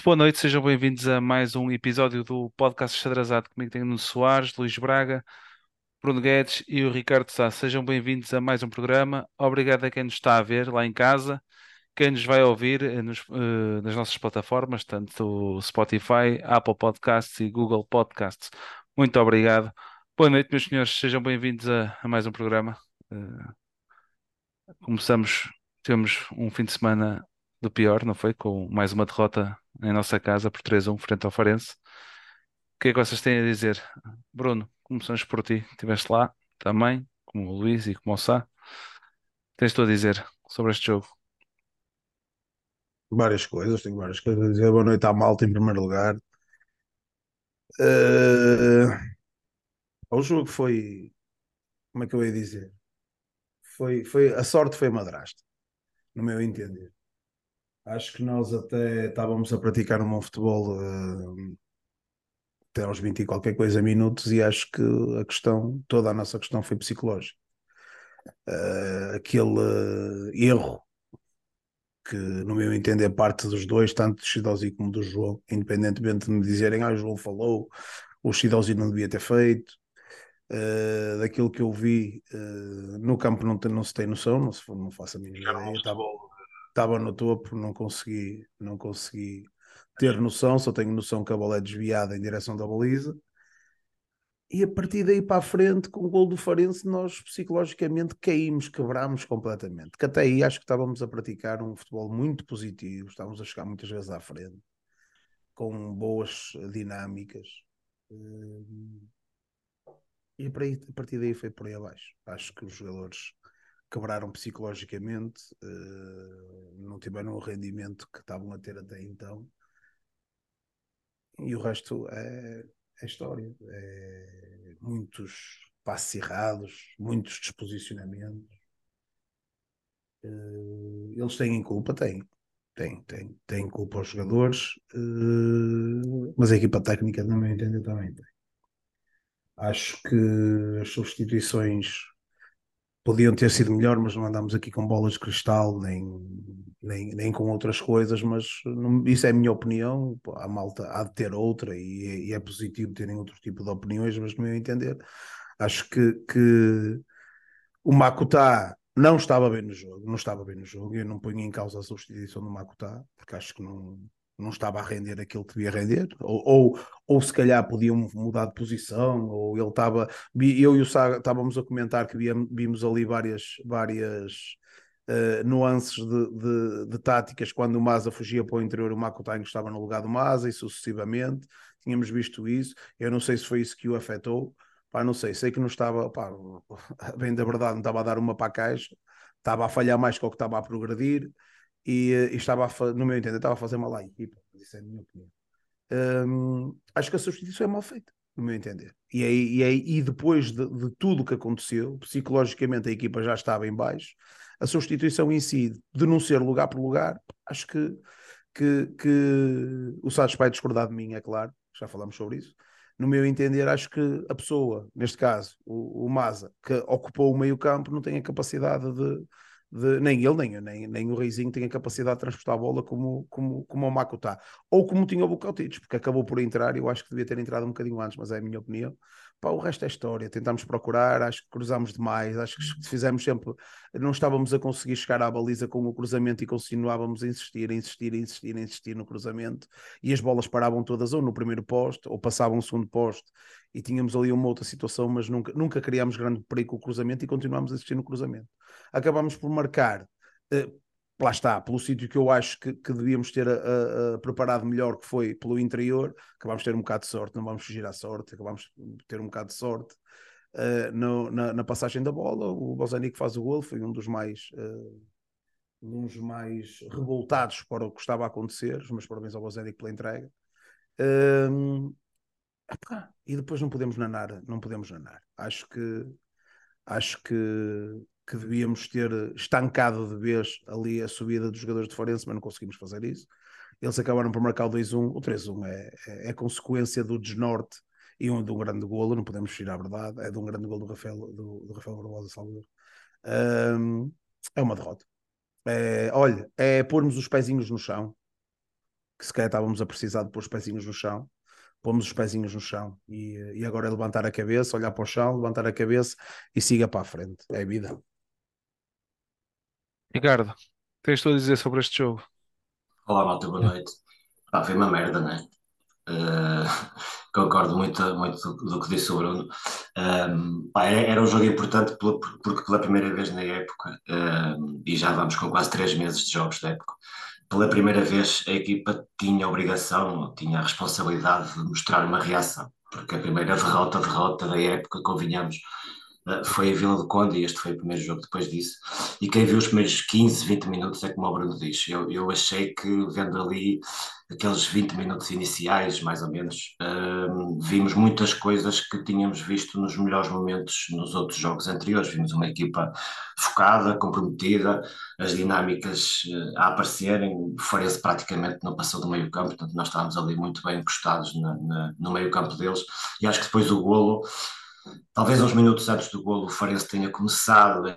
muito boa noite, sejam bem-vindos a mais um episódio do podcast Xadrezado. Comigo tenho Nuno Soares, Luís Braga, Bruno Guedes e o Ricardo Sá. Sejam bem-vindos a mais um programa. Obrigado a quem nos está a ver lá em casa, quem nos vai ouvir eh, nos, eh, nas nossas plataformas, tanto Spotify, Apple Podcasts e Google Podcasts. Muito obrigado. Boa noite, meus senhores, sejam bem-vindos a, a mais um programa. Eh, começamos, temos um fim de semana do pior, não foi? Com mais uma derrota em nossa casa por 3-1 frente ao Farense. O que é que vocês têm a dizer? Bruno, começamos por ti. Estiveste lá também, como o Luís e como o Sá. Tens tu a dizer sobre este jogo? Várias coisas, tenho várias coisas a dizer. Boa noite à malta em primeiro lugar. Uh, o jogo foi, como é que eu ia dizer? Foi, foi, a sorte foi madrasta, no meu entender. Acho que nós até estávamos a praticar um bom futebol uh, até aos 20 e qualquer coisa minutos e acho que a questão, toda a nossa questão foi psicológica. Uh, aquele uh, erro que, no meu entender, parte dos dois, tanto do Chidosi como do João, independentemente de me dizerem, ah, o João falou, o Chidosi não devia ter feito, uh, daquilo que eu vi no campo não, não se tem noção, não, se, não faço a mínima ideia, estava, estava no topo, não consegui, não consegui ter noção, só tenho noção que a bola é desviada em direção da baliza. E a partir daí para a frente, com o gol do Farense, nós psicologicamente caímos, quebrámos completamente. Que até aí acho que estávamos a praticar um futebol muito positivo, estávamos a chegar muitas vezes à frente, com boas dinâmicas. E a partir daí foi por aí abaixo. Acho que os jogadores quebraram psicologicamente, não tiveram o rendimento que estavam a ter até então e o resto é, é história. É muitos passos errados, muitos desposicionamentos. Uh, eles têm culpa? Têm. Têm, têm, têm culpa os jogadores, uh, mas a equipa técnica, no meu entender, também tem. Acho que as substituições podiam ter sido melhor, mas não andamos aqui com bolas de cristal, nem, nem, nem com outras coisas, mas não, isso é a minha opinião, a malta há de ter outra e, e, é positivo terem outro tipo de opiniões, mas no meu entender, acho que, que o Makuta não estava bem no jogo, não estava bem no jogo, eu não ponho em causa a substituição do Makuta, porque acho que não, não estava a render aquilo que devia render, ou, ou, ou se calhar podiam mudar de posição, ou ele estava. Eu e o Sá estávamos a comentar que vimos ali várias, várias uh, nuances de, de, de, táticas quando o Maza fugia para o interior, o Makotango estava no lugar do Maza e sucessivamente. Tínhamos visto isso. Eu não sei se foi isso que o afetou. Pá, não sei, sei que não estava, pá, bem da verdade, não estava a dar uma para a caixa, estava a falhar mais que o que estava a progredir e, e estava, a, no meu entender, estava a fazer mal à equipa. Isso é a minha opinião. Um, acho que a substituição é mal feita, no meu entender. E, aí, e, aí, e depois de, de tudo o que aconteceu, psicologicamente a equipa já estava em baixo, a substituição em si, de não ser lugar por lugar, acho que, que, que o Santos vai discordar de mim, é claro, já falamos sobre isso. No meu entender, acho que a pessoa, neste caso, o, o Maza, que ocupou o meio campo, não tem a capacidade de, de, nem ele, nem, nem, nem o Reizinho tem a capacidade de transportar a bola como, como, como o Maco está. Ou como tinha o Bucautic, porque acabou por entrar, eu acho que devia ter entrado um bocadinho antes, mas é a minha opinião. Pá, o resto é história, tentámos procurar, acho que cruzámos demais, acho que fizemos sempre, não estávamos a conseguir chegar à baliza com o cruzamento e continuávamos a insistir, a insistir, a insistir, a insistir no cruzamento, e as bolas paravam todas ou no primeiro poste, ou passavam o segundo poste, e tínhamos ali uma outra situação, mas nunca, nunca criámos grande perigo com o cruzamento e continuámos a insistir no cruzamento. Acabámos por marcar, uh, lá está, pelo sítio que eu acho que, que devíamos ter uh, uh, preparado melhor, que foi pelo interior, acabámos de ter um bocado de sorte, não vamos fugir à sorte, acabámos de ter um bocado de sorte no, na, na, passagem da bola. O Bozani que faz o gol foi um dos mais. um mais revoltados para o que estava a acontecer, os meus parabéns ao Bozani pela entrega. Uh, e depois não podemos nanar, não podemos nanar. Acho que acho que, que devíamos ter estancado de vez ali a subida dos jogadores de Forense, mas não conseguimos fazer isso. Eles acabaram por marcar o 2-1. O 3-1 é, é, é, consequência do desnorte e um, de um grande golo, não podemos fugir à verdade, é de um grande golo do Rafael, do, do Rafael Barbosa Salvador. Um, é uma derrota. É, olha, é pormos os pezinhos no chão, que se calhar estávamos a precisar de pôr os pezinhos no chão, pomos os pezinhos no chão e, e agora é levantar a cabeça, olhar para o chão, levantar a cabeça e siga para a frente. É a vida. Ricardo, tens tu a dizer sobre este jogo? Olá, malta, boa noite. Pá, foi uma merda, não é? Uh, concordo muito, muito do, que disse o Bruno. Um, pá, era um jogo importante porque pela primeira vez na época, um, e já vamos com quase três meses de jogos da época, pela primeira vez a equipa tinha a obrigação, tinha a responsabilidade de mostrar uma reação, porque a primeira derrota, derrota da época, convenhamos, eh, foi a Vila do Conde e este foi o primeiro jogo depois disso. E quem viu os primeiros 15, 20 minutos é como o Bruno diz. Eu, eu achei que vendo ali aqueles 20 minutos iniciais, mais ou menos, uh, vimos muitas coisas que tínhamos visto nos melhores momentos nos outros jogos anteriores. Vimos uma equipa focada, comprometida, as dinâmicas uh, a aparecerem. O Farense praticamente não passou do meio campo, portanto nós estávamos ali muito bem encostados na, na, no meio campo deles. E acho que depois o golo Talvez uns minutos antes do golo o Farense tenha começado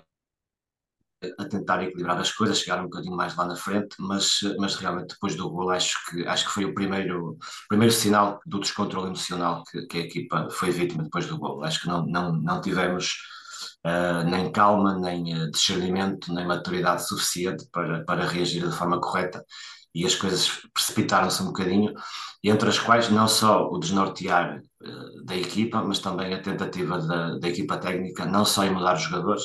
a tentar equilibrar as coisas, chegar um bocadinho mais lá na frente, mas, mas realmente depois do golo acho que, acho que foi o primeiro, primeiro sinal do descontrole emocional que, que a equipa foi vítima depois do golo. Acho que não, não, não tivemos uh, nem calma, nem uh, discernimento, nem maturidade suficiente para, para reagir de forma correta e as coisas precipitaram-se um bocadinho, entre as quais não só o desnortear uh, da equipa, mas também a tentativa da, da, equipa técnica, não só em mudar os jogadores,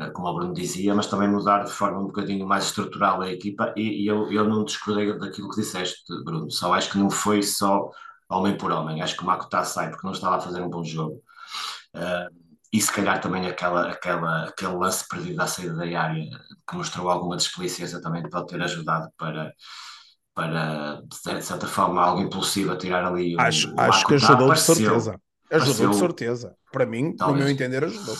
uh, como o Bruno dizia, mas também mudar de forma um bocadinho mais estrutural a equipa, e, e eu, eu não discordei daquilo que disseste, Bruno, só acho que não foi só homem por homem, acho que o Makuta sai porque não estava a fazer um bom jogo. Uh, e se calhar também aquela, aquela, aquele lance perdido à saída da área que mostrou alguma desplicência também pode ter ajudado para, para de certa forma, algo impulsivo a tirar ali. Acho, o, acho que ajudou de certeza. Ajudou de certeza. Para mim, talvez, no meu entender, ajudou.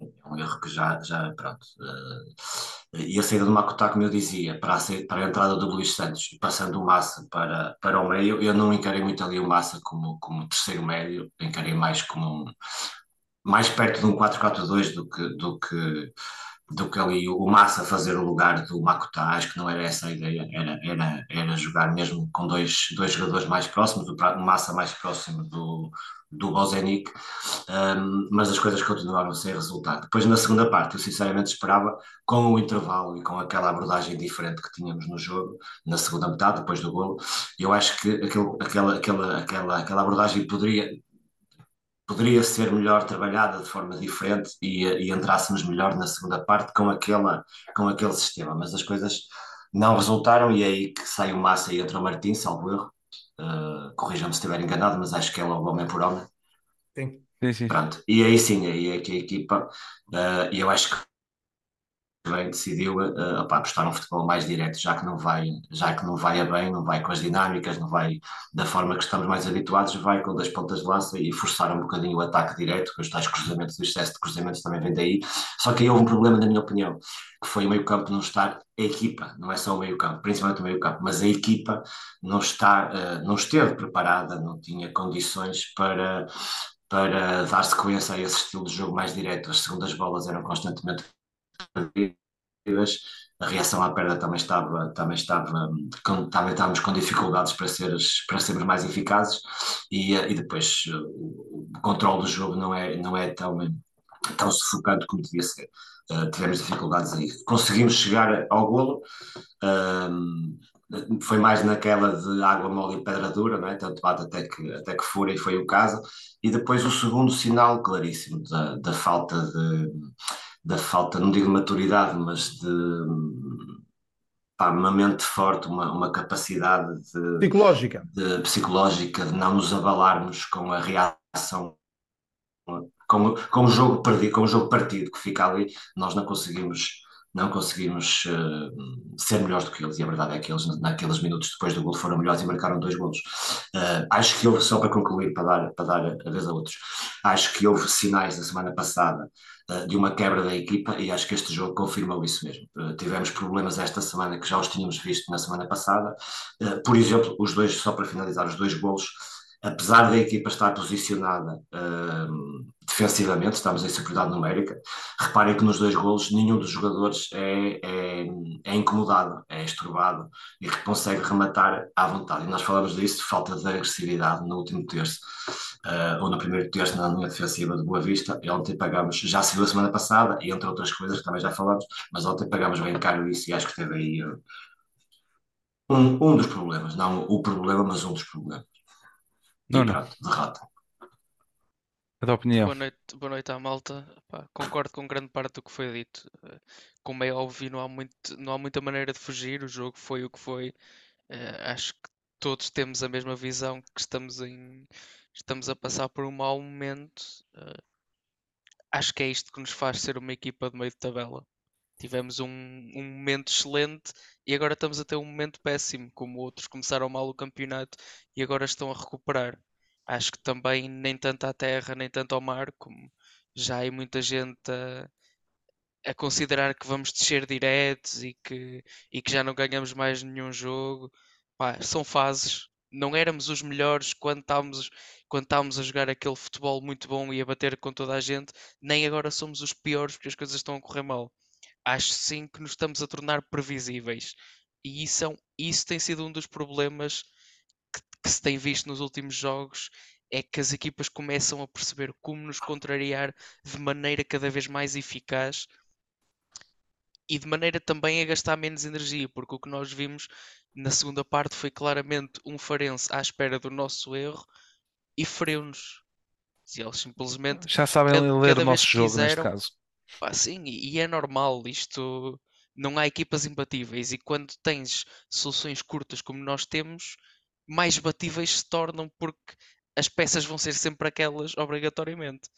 É um erro que já, já pronto. Uh, e a saída do Makuta, como eu dizia, para a, para a entrada do Luís Santos passando o Massa para, para o meio, eu não encarei muito ali o Massa como, como terceiro médio, encarei mais como um, mais perto de um 4-4-2 do que, do, que, do que ali o Massa fazer o lugar do Makuta. Acho que não era essa a ideia, era, era, era jogar mesmo com dois, dois jogadores mais próximos, o Massa mais próximo do, do Bozenic, um, mas as coisas continuaram sem resultado. Depois, na segunda parte, eu sinceramente esperava, com o intervalo e com aquela abordagem diferente que tínhamos no jogo, na segunda metade, depois do golo, eu acho que aquele, aquela, aquela, aquela, aquela abordagem poderia, poderia ser melhor trabalhada de forma diferente e, e entrássemos melhor na segunda parte com, aquela, com aquele sistema, mas as coisas não resultaram e é aí que sai o Massa e entra o Martins, salvo erro. Uh, Corrijam-me se estiver enganado, mas acho que é logo homem por homem. Sim. Sim, sim. Pronto. E aí sim, aí é que a equipa, uh, e eu acho que bem decidiu uh, apostar num futebol mais direto, já que não vai, já que não vai a bem, não vai com as dinâmicas, não vai da forma que estamos mais habituados, vai com das pontas de lança e forçar um bocadinho o ataque direto, com os tais cruzamentos, o excesso de cruzamentos também vem daí. Só que aí houve um problema, na minha opinião, que foi o meio-campo não estar, a equipa, não é só o meio-campo, principalmente o meio-campo, mas a equipa não está, uh, não esteve preparada, não tinha condições para para dar sequência a esse estilo de jogo mais direto. As segundas bolas eram constantemente a reação à perda também estava, também estava, com, também estávamos com dificuldades para, seres, para sermos mais eficazes e, e depois o, o controle do jogo não é, não é tão, tão sufocante como devia ser. Uh, tivemos dificuldades aí. Conseguimos chegar ao golo, uh, foi mais naquela de água mole e pedra dura, não é? tanto bate até que, até que fura e foi o caso. E depois o segundo sinal claríssimo da, da falta de da falta, não digo de maturidade, mas de pá, uma mente forte, uma, uma capacidade de, psicológica. De, psicológica de não nos abalarmos com a reação, com, com o jogo perdido, com o jogo partido que fica ali, nós não conseguimos não conseguimos uh, ser melhores do que eles, e a verdade é que eles, naqueles minutos depois do gol, foram melhores e marcaram dois golos. Uh, acho que houve, só para concluir, para dar, para dar a vez a outros, acho que houve sinais na semana passada de uma quebra da equipa, e acho que este jogo confirmou isso mesmo. tivemos problemas esta semana que já os tínhamos visto na semana passada, por exemplo, os dois, só para finalizar, os dois golos apesar da equipa estar posicionada uh, defensivamente, estamos em superioridade numérica, reparem que nos dois golos nenhum dos jogadores é, é, é incomodado, é esturbado e consegue rematar à vontade. E nós falamos disso, falta de agressividade no último terço, uh, ou no primeiro terço na linha defensiva de Boa Vista. E ontem pagamos, já se viu a semana passada, e entre outras coisas que também já falamos, mas ontem pagamos bem caro isso e acho que teve aí uh, um, um dos problemas, não o problema, mas um dos problemas. Não, não. derrota. A tua opinião? Boa noite, boa noite à malta. Pá, concordo com grande parte do que foi dito. Como é óbvio, não há, muito, não há muita maneira de fugir. O jogo foi o que foi. Uh, acho que todos temos a mesma visão que estamos em estamos a passar por um mau momento. Uh, acho que é isto que nos faz ser uma equipa de meio de tabela. Tivemos um, um momento excelente e agora estamos a ter um momento péssimo, como outros começaram mal o campeonato e agora estão a recuperar. Acho que também nem tanto à terra, nem tanto ao mar, como já há muita gente a, a considerar que vamos descer diretos e que, e que já não ganhamos mais nenhum jogo. Pá, são fases. Não éramos os melhores quando estávamos, quando estávamos a jogar aquele futebol muito bom e a bater com toda a gente, nem agora somos os piores porque as coisas estão a correr mal acho sim que nos estamos a tornar previsíveis. E isso, é um, isso tem sido um dos problemas que, que, se tem visto nos últimos jogos. É que as equipas começam a perceber como nos contrariar de maneira cada vez mais eficaz e de maneira também a gastar menos energia, porque o que nós vimos na segunda parte foi claramente um Farense à espera do nosso erro e feriu-nos. Eles simplesmente já sabem cada, ler cada o nosso jogo quiseram, neste caso Pá, sim, e é normal, isto não há equipas imbatíveis e quando tens soluções curtas como nós temos, mais batíveis se tornam porque as peças vão ser sempre aquelas obrigatoriamente.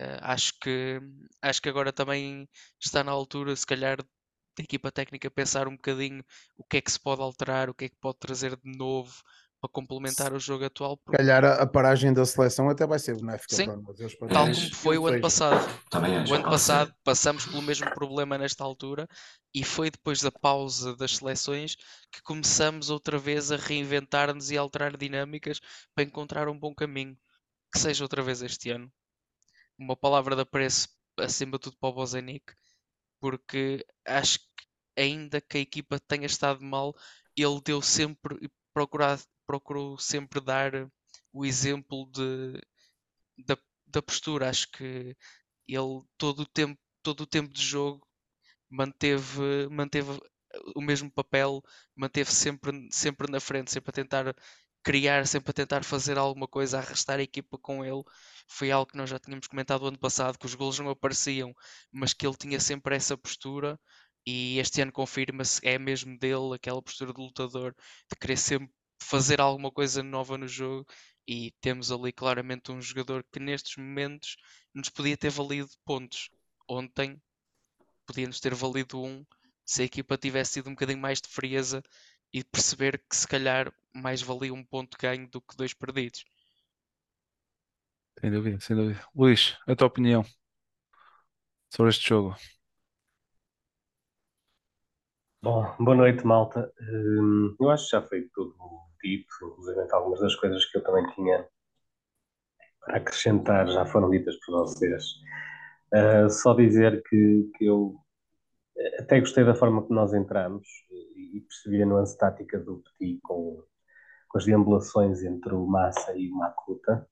Uh, acho que acho que agora também está na altura, se calhar, da equipa técnica pensar um bocadinho o que é que se pode alterar, o que é que pode trazer de novo, para complementar o jogo atual. Porque... calhar a, a, paragem da seleção até vai ser benéfica Sim, para nós. Tal como foi o ano passado. Também o ano passado passamos pelo mesmo problema nesta altura e foi depois da pausa das seleções que começamos outra vez a reinventar-nos e alterar dinâmicas para encontrar um bom caminho. Que seja outra vez este ano. Uma palavra de apreço acima de tudo para o Bozenic, porque acho que ainda que a equipa tenha estado mal, ele deu sempre procurado procuro sempre dar o exemplo de, da, da postura. Acho que ele todo o tempo, todo o tempo de jogo manteve, manteve o mesmo papel, manteve sempre, sempre na frente, sempre a tentar criar, sempre a tentar fazer alguma coisa, arrastar a equipa com ele. Foi algo que nós já tínhamos comentado ano passado, que os golos não apareciam, mas que ele tinha sempre essa postura. E este ano confirma-se, é mesmo dele, aquela postura de lutador, de querer sempre fazer alguma coisa nova no jogo e temos ali claramente um jogador que nestes momentos nos podia ter valido pontos. Ontem podia-nos ter valido um se a equipa tivesse tido um bocadinho mais de frieza e perceber que se calhar mais valia um ponto ganho do que dois perdidos. Sem dúvida, sem dúvida. Luís, a tua opinião sobre este jogo? Bom, boa noite, malta. Hum, eu acho que já foi tudo dito, inclusive algumas das coisas que eu também tinha para acrescentar já foram ditas por vocês. Uh, só dizer que, que eu até gostei da forma que nós entramos e percebi a nuance tática do Petit com, com as deambulações entre o Massa e o Makuta,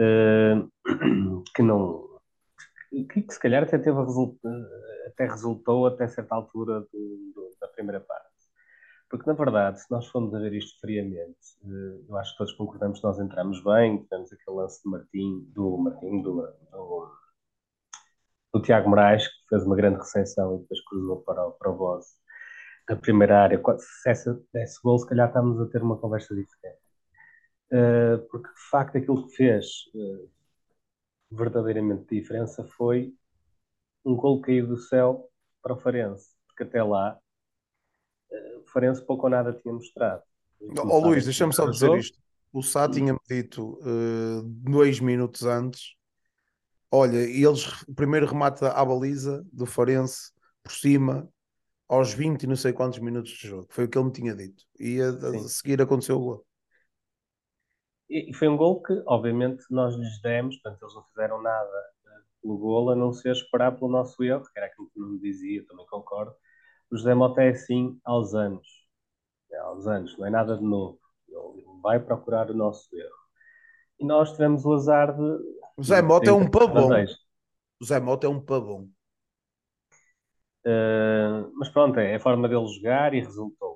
uh, que não que, que, se calhar até teve até resultou até certa altura do, do, da primeira parte. Porque, na verdade, se nós formos a ver isto friamente, eh, eu acho que todos concordamos que nós entramos bem, tivemos aquele lance do Martim, do Martim, do, do, do Tiago Moraes, que fez uma grande recepção e depois cruzou para, para o Boss. A primeira área, se essa, esse gol, se calhar estamos a ter uma conversa diferente. Uh, porque, de facto, aquilo que fez uh, verdadeiramente diferença foi um gol caído do céu para o Farense, porque até lá uh, o Farense pouco ou nada tinha mostrado. Ó oh, Luís, deixa-me só dizer isto. O Sá tinha-me dito uh, dois minutos antes. Olha, eles o primeiro remata à baliza do Farense por cima aos 20 e não sei quantos minutos de jogo. Foi o que ele me tinha dito. E a, a seguir aconteceu o gol. E, foi um gol que, obviamente, nós lhes demos, portanto, eles não fizeram nada eh, pelo gol, a não ser esperar pelo nosso erro, que era aquilo que não me dizia, também concordo. O José Mota é assim aos anos. É, aos anos, não é nada de novo. Ele vai procurar o nosso erro. E nós tivemos o azar de. O José Mota é um pavão. O José Mota é um pavão. Uh, mas pronto, é a forma dele jogar e resultou.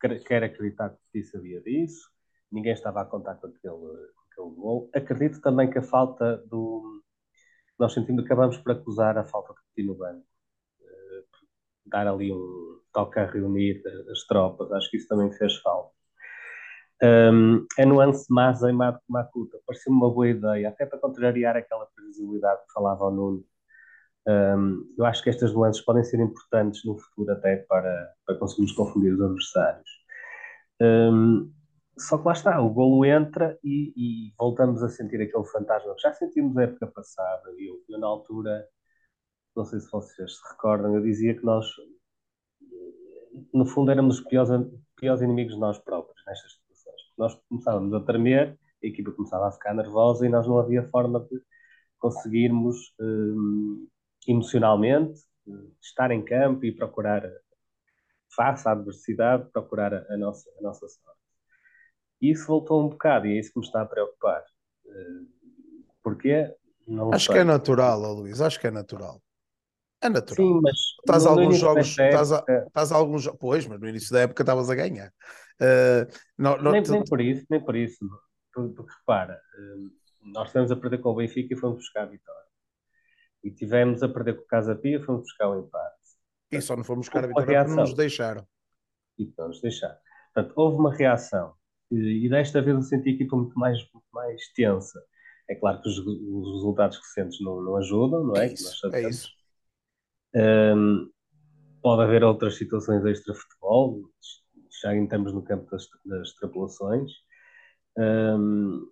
Quero acreditar que o sabia disso. Ninguém estava a contar com aquele, com aquele gol. Acredito também que a falta do. Nós sentimos acabamos por acusar a falta de Coutinho no banco. Uh, dar ali um toque a reunir as tropas. Acho que isso também fez falta. Um, a nuance mais em Makuta pareceu-me uma boa ideia, até para contrariar aquela previsibilidade que falava ao Nuno um, eu acho que estas nuances podem ser importantes no futuro até para, para conseguirmos confundir os adversários. Um, só que lá está, o golo entra e, e, voltamos a sentir aquele fantasma que já sentimos na época passada. Eu, eu, na altura, não sei se vocês se recordam, eu dizia que nós, no fundo, éramos os piores, piores inimigos de nós próprios nestas situações. Nós começávamos a tremer, a equipa começava a ficar nervosa e nós não havia forma de conseguirmos um, emocionalmente, estar em campo e procurar, face à adversidade, procurar a, nossa, a nossa sorte. E isso voltou um bocado e é isso que me está a preocupar. Eh, Porquê? Não acho sei. que é natural, Luís, acho que é natural. É natural. Sim, mas estás alguns jogos, estás, a, estás a alguns pois, mas no início da época estavas a ganhar. Uh, não, não, nem, nem, por isso, nem por isso. Porque, porque repara, uh, nós estamos a perder com o Benfica e fomos buscar a vitória e tivemos a perder com o Casa Pia, fomos buscar o empate. E só não fomos buscar a vitória porque não nos deixaram. E não nos deixaram. Portanto, houve uma reação. E, e desta vez eu senti a equipa muito mais, muito mais tensa. É claro que os, os resultados recentes não, não ajudam, não é? É isso. É isso. Um, pode haver outras situações extra-futebol, já entramos no campo das, das extrapolações. Um,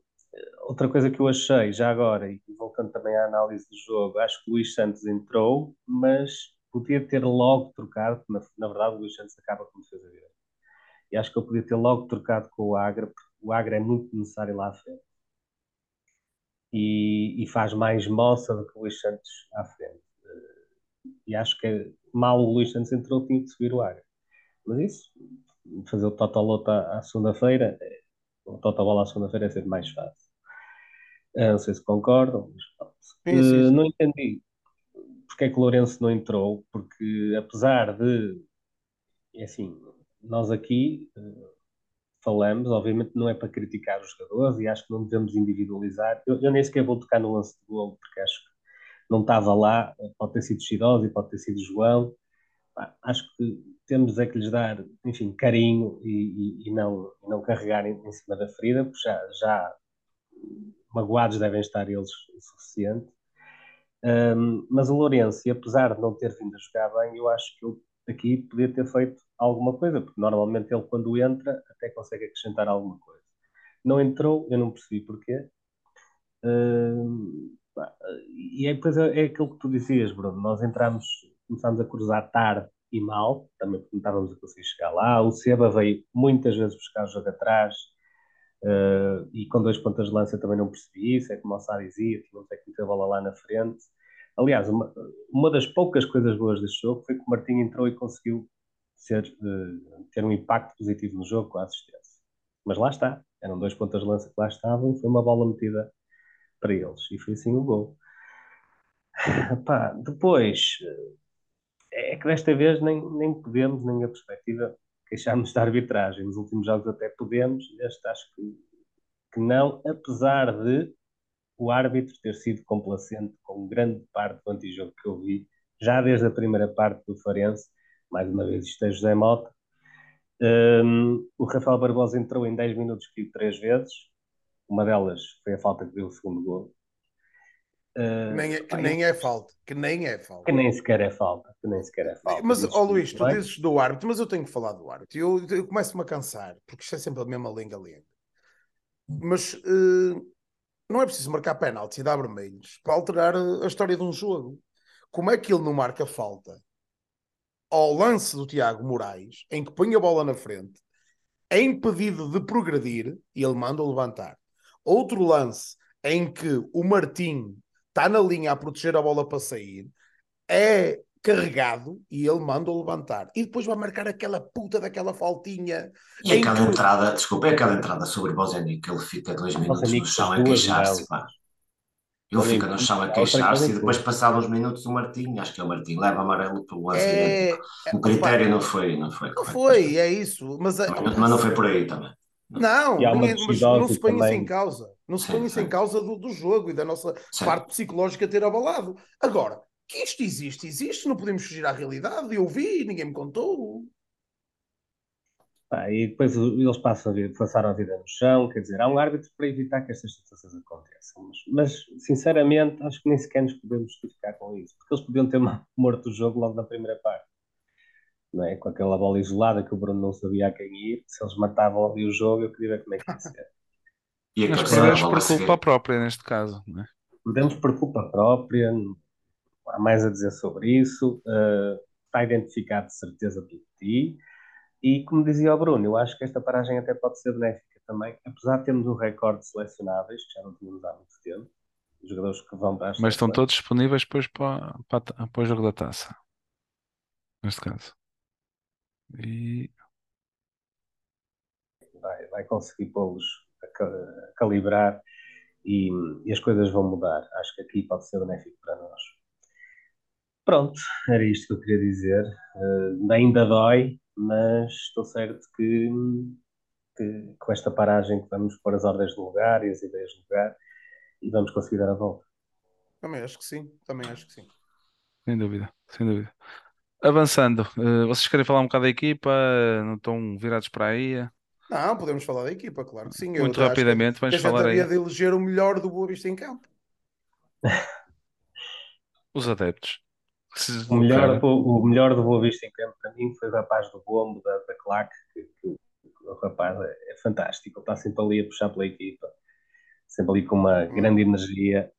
outra coisa que eu achei, já agora, e voltando também à análise do jogo, acho que o Luís Santos entrou, mas podia ter logo trocado, na, na verdade o Luís Santos acaba com defesa direita. E acho que eu podia ter logo trocado com o Agra, porque o Agra é muito necessário lá à frente. E, e faz mais moça do que o Luís Santos à frente. E acho que mal o Luís Santos entrou, tinha que subir o Agra. Mas isso, fazer o Totolota à segunda-feira, o Totobola à segunda-feira é sempre mais fácil. Uh, não sei se concordam, mas sim, sim, sim. Uh, não entendi porque é que o Lourenço não entrou, porque apesar de, é assim, nós aqui uh, falamos, obviamente não é para criticar os jogadores e acho que não devemos individualizar. Eu, eu nem sequer vou tocar no lance de gol, porque acho que não estava lá, pode ter sido Chidosi, pode ter sido João. acho que temos é que lhes dar, enfim, carinho e, e, e não, não carregar em, em, cima da ferida, porque já, já magoados devem estar eles o suficiente. Um, mas o Lourenço, apesar de não ter vindo a jogar bem, eu acho que ele aqui podia ter feito alguma coisa, porque normalmente ele, quando entra, até consegue acrescentar alguma coisa. Não entrou, eu não percebi porquê. Um, e é, depois é, é aquilo que tu dizias, Bruno. Nós entramos, começámos a cruzar tarde e mal, também porque não estávamos a conseguir chegar lá. O Seba veio muitas vezes buscar o jogo atrás, Uh, e com dois pontas de lança também não percebi isso, é como o Sá dizia, tínhamos é que meter a bola lá na frente. Aliás, uma, uma das poucas coisas boas deste jogo foi que o Martinho entrou e conseguiu ser, uh, ter um impacto positivo no jogo com a assistência. Mas lá está, eram dois pontas de lança que lá estavam foi uma bola metida para eles, e foi assim o gol. Pá, depois, é que desta vez nem, nem podemos, nem a perspectiva, queixámos da arbitragem. Nos últimos jogos até podemos, este acho que, que não, apesar de o árbitro ter sido complacente com grande parte do antijogo que eu vi, já desde a primeira parte do Farense, mais uma vez isto é José Mota, um, o Rafael Barbosa entrou em 10 minutos que três vezes, uma delas foi a falta que deu o segundo gol. Uh, nem é, que nem é falta, que nem é falta. Que nem sequer é falta, que nem sequer é falta. Mas, ó oh, Luís, tu dizes do árbitro, mas eu tenho que falar do árbitro. Eu, eu começo-me a cansar, porque isto é sempre a mesma lenga-lenga. Mas uh, não é preciso marcar pênaltis e dar vermelhos para alterar a história de um jogo. Como é que ele não marca falta ao lance do Tiago Moraes, em que põe a bola na frente, é impedido de progredir e ele manda o levantar. Outro lance em que o Martim está na linha a proteger a bola para sair, é carregado e ele manda-o levantar. E depois vai marcar aquela puta daquela faltinha. E aquela que... entrada, desculpa, é aquela entrada sobre o Bozenic, que ele fica dois minutos no chão a queixar-se, Ele fica no chão a queixar-se e depois, passados uns minutos, o Martim, acho que é o Martim, leva amarelo pelo lance. É... O critério não foi. Não foi, não foi, é isso. Mas, mas, mas não foi por aí também. Não, ninguém, mas não se põe isso em causa. Não se põe isso em causa do, do jogo e da nossa parte psicológica ter abalado. Agora, que isto existe, existe, não podemos fugir à realidade. Eu vi, ninguém me contou. Ah, e depois eles passam a passaram a vida no chão, quer dizer, há um árbitro para evitar que estas situações aconteçam. Mas, mas, sinceramente, acho que nem sequer nos podemos justificar com isso, porque eles podiam ter morto o jogo logo na primeira parte é? com aquela bola isolada que o Bruno não sabia a quem ir. Se eles matavam ali o jogo, eu queria ver como é que ia ser. E Mas perdemos por culpa própria neste caso, não é? Perdemos por culpa própria, não há mais a dizer sobre isso. Uh, está identificado de certeza por ti. E como dizia o Bruno, eu acho que esta paragem até pode ser benéfica também, apesar de termos um recorde de selecionáveis, que já não tínhamos há muito tempo, os jogadores que vão para Mas estão todos disponíveis depois para, para, para o jogo da taça, neste caso. E vai, vai conseguir pô-los a, a calibrar e, e as coisas vão mudar. Acho que aqui pode ser benéfico para nós. Pronto, era isto que eu queria dizer. Uh, ainda dói, mas estou certo que, que, com esta paragem que vamos pôr as ordens no lugar e as ideias no lugar e vamos conseguir dar a volta. Também acho que sim, também acho que sim. Sem dúvida, sem dúvida. Avançando, uh, vocês querem falar um bocado da equipa? Não estão virados para aí? Não, podemos falar da equipa, claro que sim. Muito Eu rapidamente, vamos falar aí. de eleger o melhor do Boa Vista em campo. Os adeptos. O melhor, o melhor do Boa Vista em campo para mim foi o rapaz do bombo, da, da claque, que, que, que, o rapaz é, é fantástico, ele está sempre ali a puxar pela equipa, sempre ali com uma hum. grande energia.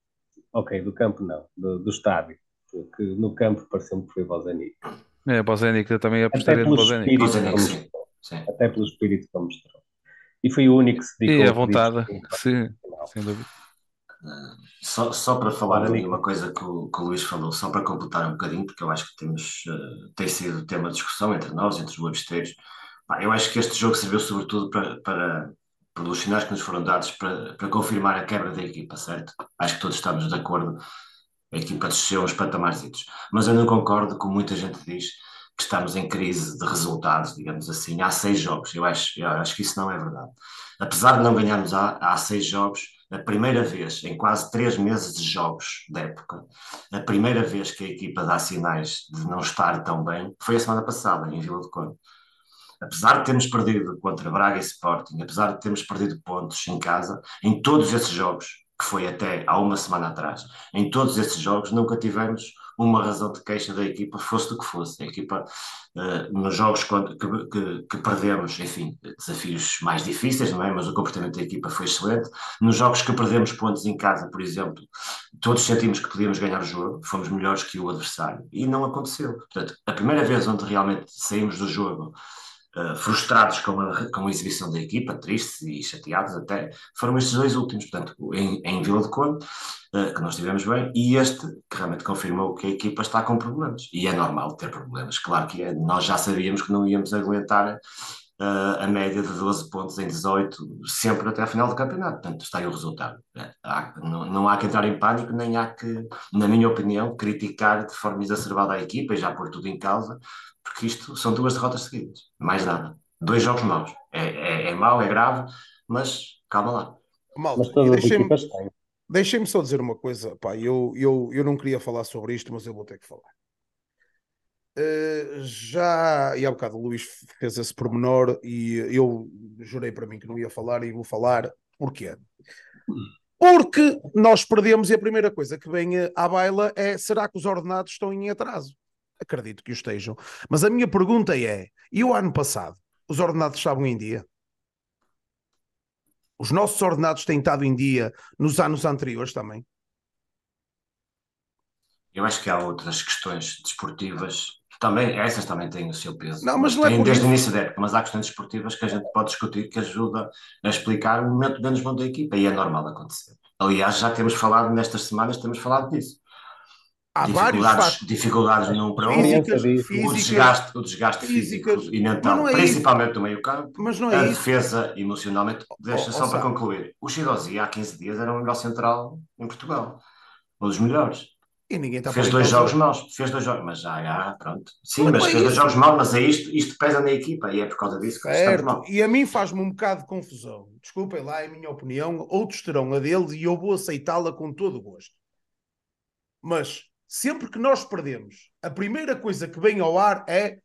Ok, do campo não, do, do estádio que no campo pareceu-me que foi Bozenic. É, Bozenic, eu também apostaria no Bozenic. Bozenic Até pelo espírito que ele mostrou. E foi o único que se dedicou. E a vontade, sim, sem dúvida. Só, só para falar ali uma coisa que o, que o Luís falou, só para completar um bocadinho, porque eu acho que temos, uh, tem sido tema de discussão entre nós, entre os websteiros. Eu acho que este jogo serviu sobretudo para, para, pelos sinais que nos foram dados, para, para confirmar a quebra da equipa, certo? Acho que todos estamos de acordo a equipa desceu uns patamares. Mas eu não concordo com muita gente diz que estamos em crise de resultados, digamos assim. Há seis jogos, eu acho, eu acho que isso não é verdade. Apesar de não ganharmos há, há seis jogos, a primeira vez em quase três meses de jogos da época, a primeira vez que a equipa dá sinais de não estar tão bem foi a semana passada, em Vila do Conde. Apesar de termos perdido contra Braga e Sporting, apesar de termos perdido pontos em casa, em todos esses jogos, que foi até há uma semana atrás. Em todos esses jogos nunca tivemos uma razão de queixa da equipa, fosse do que fosse. A equipa, uh, nos jogos que, que, que, perdemos, enfim, desafios mais difíceis, não é? Mas o comportamento da equipa foi excelente. Nos jogos que perdemos pontos em casa, por exemplo, todos sentimos que podíamos ganhar o jogo, fomos melhores que o adversário. E não aconteceu. Portanto, a primeira vez onde realmente saímos do jogo Uh, frustrados com a, com a exibição da equipa, tristes e chateados até, foram estes dois últimos, portanto, em, em Vila de Conde, uh, que nós tivemos bem, e este, que realmente confirmou que a equipa está com problemas. E é normal ter problemas, claro que é. Nós já sabíamos que não íamos aguentar uh, a média de 12 pontos em 18, sempre até a final do campeonato. Portanto, está aí o resultado. Há, não, não, há que entrar em pânico, nem há que, na minha opinião, criticar de forma exacerbada a equipa e já pôr tudo em causa, porque isto são duas derrotas seguidas, mais nada. Dois jogos maus. É, é, é mau, é grave, mas calma lá. Malta, deixem-me deixem só dizer uma coisa. Pá, eu, eu, eu não queria falar sobre isto, mas eu vou ter que falar. Uh, já, e há bocado o Luís fez esse pormenor e eu jurei para mim que não ia falar e vou falar. Porquê? Porque nós perdemos e a primeira coisa que vem à baila é: será que os ordenados estão em atraso? Acredito que o estejam. Mas a minha pergunta é: e o ano passado? Os ordenados estavam em dia? Os nossos ordenados têm estado em dia nos anos anteriores também? Eu acho que há outras questões desportivas também, essas também têm o seu peso. Não, mas não é desde o início da época, mas há questões desportivas que a gente pode discutir que ajuda a explicar o momento menos bom da equipa e é normal acontecer. Aliás, já temos falado nestas semanas, temos falado disso. Há Dificuldades, dificuldades no um para um, Físicas, físicas, o desgaste, o desgaste físicas. físico e mental, não é principalmente do meio campo, mas não a é isso. defesa emocionalmente. Deixa oh, só para Sá. concluir. O Shidozi há 15 dias era o melhor central em Portugal. Um dos melhores. E ninguém está a Fez dois jogos maus, fez dois jogos, mas já, já, pronto. Sim, Mas mas é fez dois isso. jogos maus, mas é isto, isto pesa na equipa e é por causa disso que estamos Certo, mal. e a mim faz-me um bocado de confusão. Desculpem lá, é a minha opinião. Outros terão a deles e eu vou aceitá-la com todo o gosto. Mas sempre que nós perdemos, a primeira coisa que vem ao ar é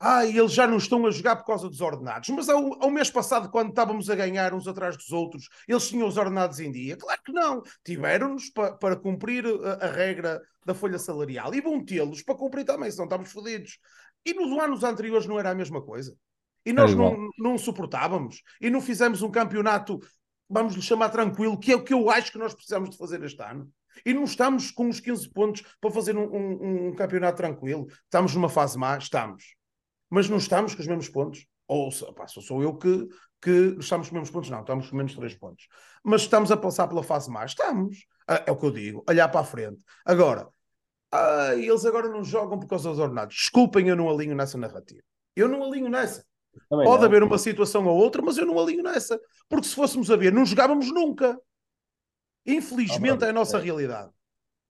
ah, eles já não estão a jogar por causa dos ordenados. Mas ao, ao mês passado, quando estávamos a ganhar uns atrás dos outros, eles tinham os ordenados em dia? Claro que não. Tiveram-nos pa- para cumprir a, a regra da folha salarial e vão tê-los para cumprir também, senão estamos fodidos. E nos anos anteriores não era a mesma coisa. E nós igual. não, não suportávamos. E não fizemos um campeonato, vamos lhe chamar tranquilo, que é o que eu acho que nós precisamos de fazer este ano. E não estamos com os 15 pontos para fazer um, um- um campeonato tranquilo. Estamos numa fase má, estamos mas não estamos com os mesmos pontos. Ou pá, sou eu que, que estamos com os mesmos pontos, não, estamos com menos 3 pontos. Mas estamos a passar pela fase má, estamos. Ah, É o que eu digo, olhar para a frente. Agora, ah, eles agora não jogam por causa dos ordenados. Desculpem, eu não alinho nessa narrativa. Eu não alinho nessa. Também Pode não. haver uma situação ou outra, mas eu não alinho nessa. Porque se fôssemos a ver, não jogávamos nunca. Infelizmente Ah, é a nossa é. realidade.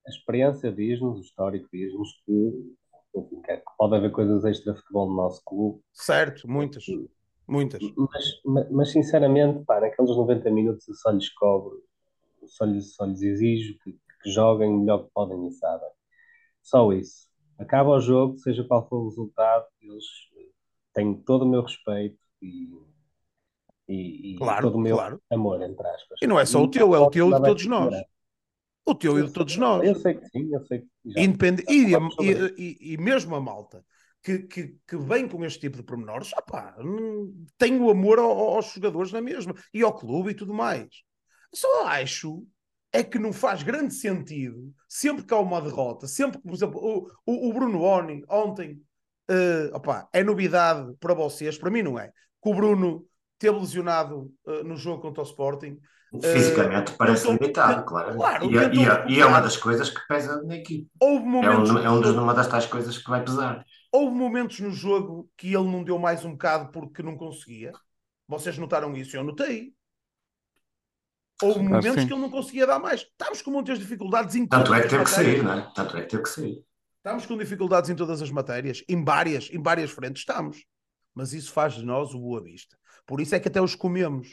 A experiência diz-nos, o histórico diz-nos que, enfim, que pode haver coisas extra-futebol no nosso clube, Certo, muitas. Muitas. mas, mas, mas, sinceramente, pá, naqueles 90 minutos eu só lhes cobro, só lhes, só lhes exijo que, que joguem o melhor que podem e sabem. Só isso. Acaba o jogo, seja qual for o resultado, eles têm todo o meu respeito e, e, e Claro, todo o meu claro. amor, entre aspas. E não é só o teu, é o teu e de todos nós. O teu e de todos nós. Eu sei que sim, eu sei que já- já E, e- e- mesmo a malta que, que, que vem com este tipo de pormenores, opá, hum, tem o amor ao- aos jogadores na mesma e ao clube e tudo mais. Só acho é que não faz grande sentido sempre que há uma derrota, sempre que, por exemplo, o, o, o Bruno Oni ontem, eh, opá, é novidade para vocês, para mim não é, que o Bruno teve lesionado eh, no jogo contra o Sporting. Fisicamente parece tentou- limitado, claro. claro, e, é- e é- tentou e é uma das coisas que pesa na equipe. Houve É, momentos um, é um dos- jogo- uma das tais coisas que vai pesar. Houve momentos no jogo que ele não deu mais um bocado porque não conseguia. Vocês notaram isso? Eu notei. Houve Claro, momentos sim. que ele não conseguia dar mais. Estamos com muitas dificuldades em Tanto é que teve que sair, não é? Tanto é que teve que sair. Estamos com dificuldades em todas as matérias, em várias, em várias frentes estamos. Mas isso faz de nós o Boa Vista. Por isso é que até os comemos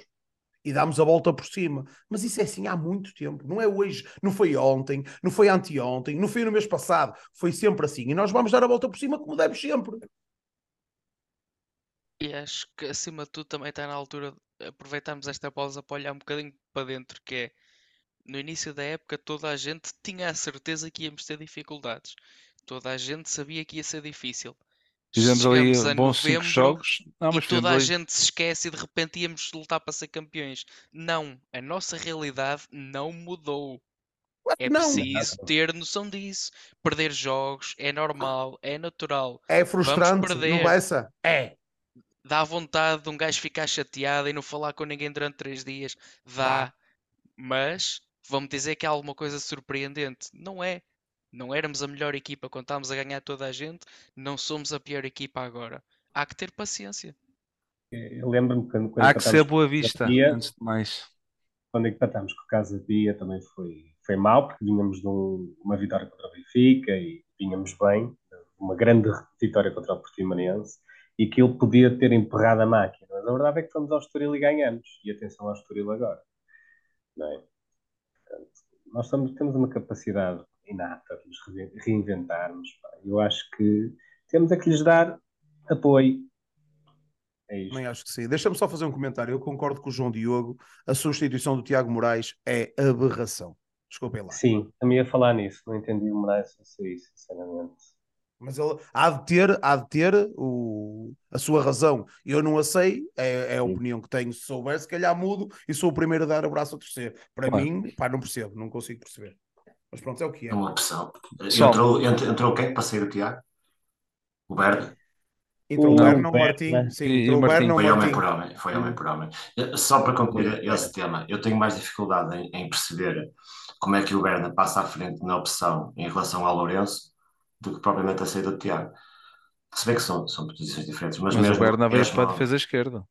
e damos a volta por cima. Mas isso é assim há muito tempo. Não é hoje, não foi ontem, não foi anteontem, não foi no mês passado. Foi sempre assim. E nós vamos dar a volta por cima como deve sempre. E acho que acima de tudo também está na altura de aproveitarmos esta pausa para olhar um bocadinho para dentro, que é no início da época toda a gente tinha a certeza que íamos ter dificuldades. Toda a gente sabia que ia ser difícil. Fizemos ali bons cinco novembro jogos. Não, e mas toda a ali- gente se esquece e de repente íamos lutar para ser campeões. Não, a nossa realidade não mudou. É não, preciso ter noção disso. Perder jogos é normal, é natural. é frustrante, perder. não essa? É. Dá vontade de um gajo ficar chateado e não falar com ninguém durante três dias. Dá. Dá. Mas vamos dizer que há alguma coisa surpreendente. Não é. Não éramos a melhor equipa quando estávamos a ganhar toda a gente. Não somos a pior equipa agora. Há que ter paciência. Eu lembro-me quando, quando Há que ser boa com o vista, antes de mais. quando empatámos com o Casa Pia também foi, foi mal, porque vínhamos de um- uma vitória contra o Benfica e vínhamos bem, uma grande vitória contra o Portimonense, e aquilo podia ter emperrado a máquina. Mas a verdade é que fomos ao Estoril e ganhamos. E atenção ao Estoril agora. Não é? Portanto, nós somos- temos uma capacidade inata de nos re- reinventarmos. pá. Eu acho que temos é que lhes dar apoio. É isto. Também acho que sim. Deixa-me só fazer um comentário. Eu concordo com o João Diogo. A substituição do Tiago Moraes é aberração. Desculpem lá. Sim, também ia falar nisso. Não entendi o Moraes a sair, sinceramente. Mas ele há de ter, há de ter o, a sua razão. Eu não a sei, é, é a opinião que tenho. Se souber, se calhar mudo e sou o primeiro a dar o braço a torcer. Para Claro. mim, pá, não percebo, não consigo perceber. Mas pronto, é o que é. É uma opção. Entrou, ent- entrou quem para sair o Tiago? O Berna? Entrou o O Berno, o Berna. Martim. Sim, entrou o o Berno, o Foi homem Martim. por homem. Foi homem por homem. Só para concluir esse tema, eu tenho mais dificuldade em, em perceber como é que o Berna passa à frente na opção em relação ao Lourenço do que propriamente a saída do Tiago. Se bem que são, são posições diferentes, mas, Mas o mesmo, Berna veio para a defesa esquerda.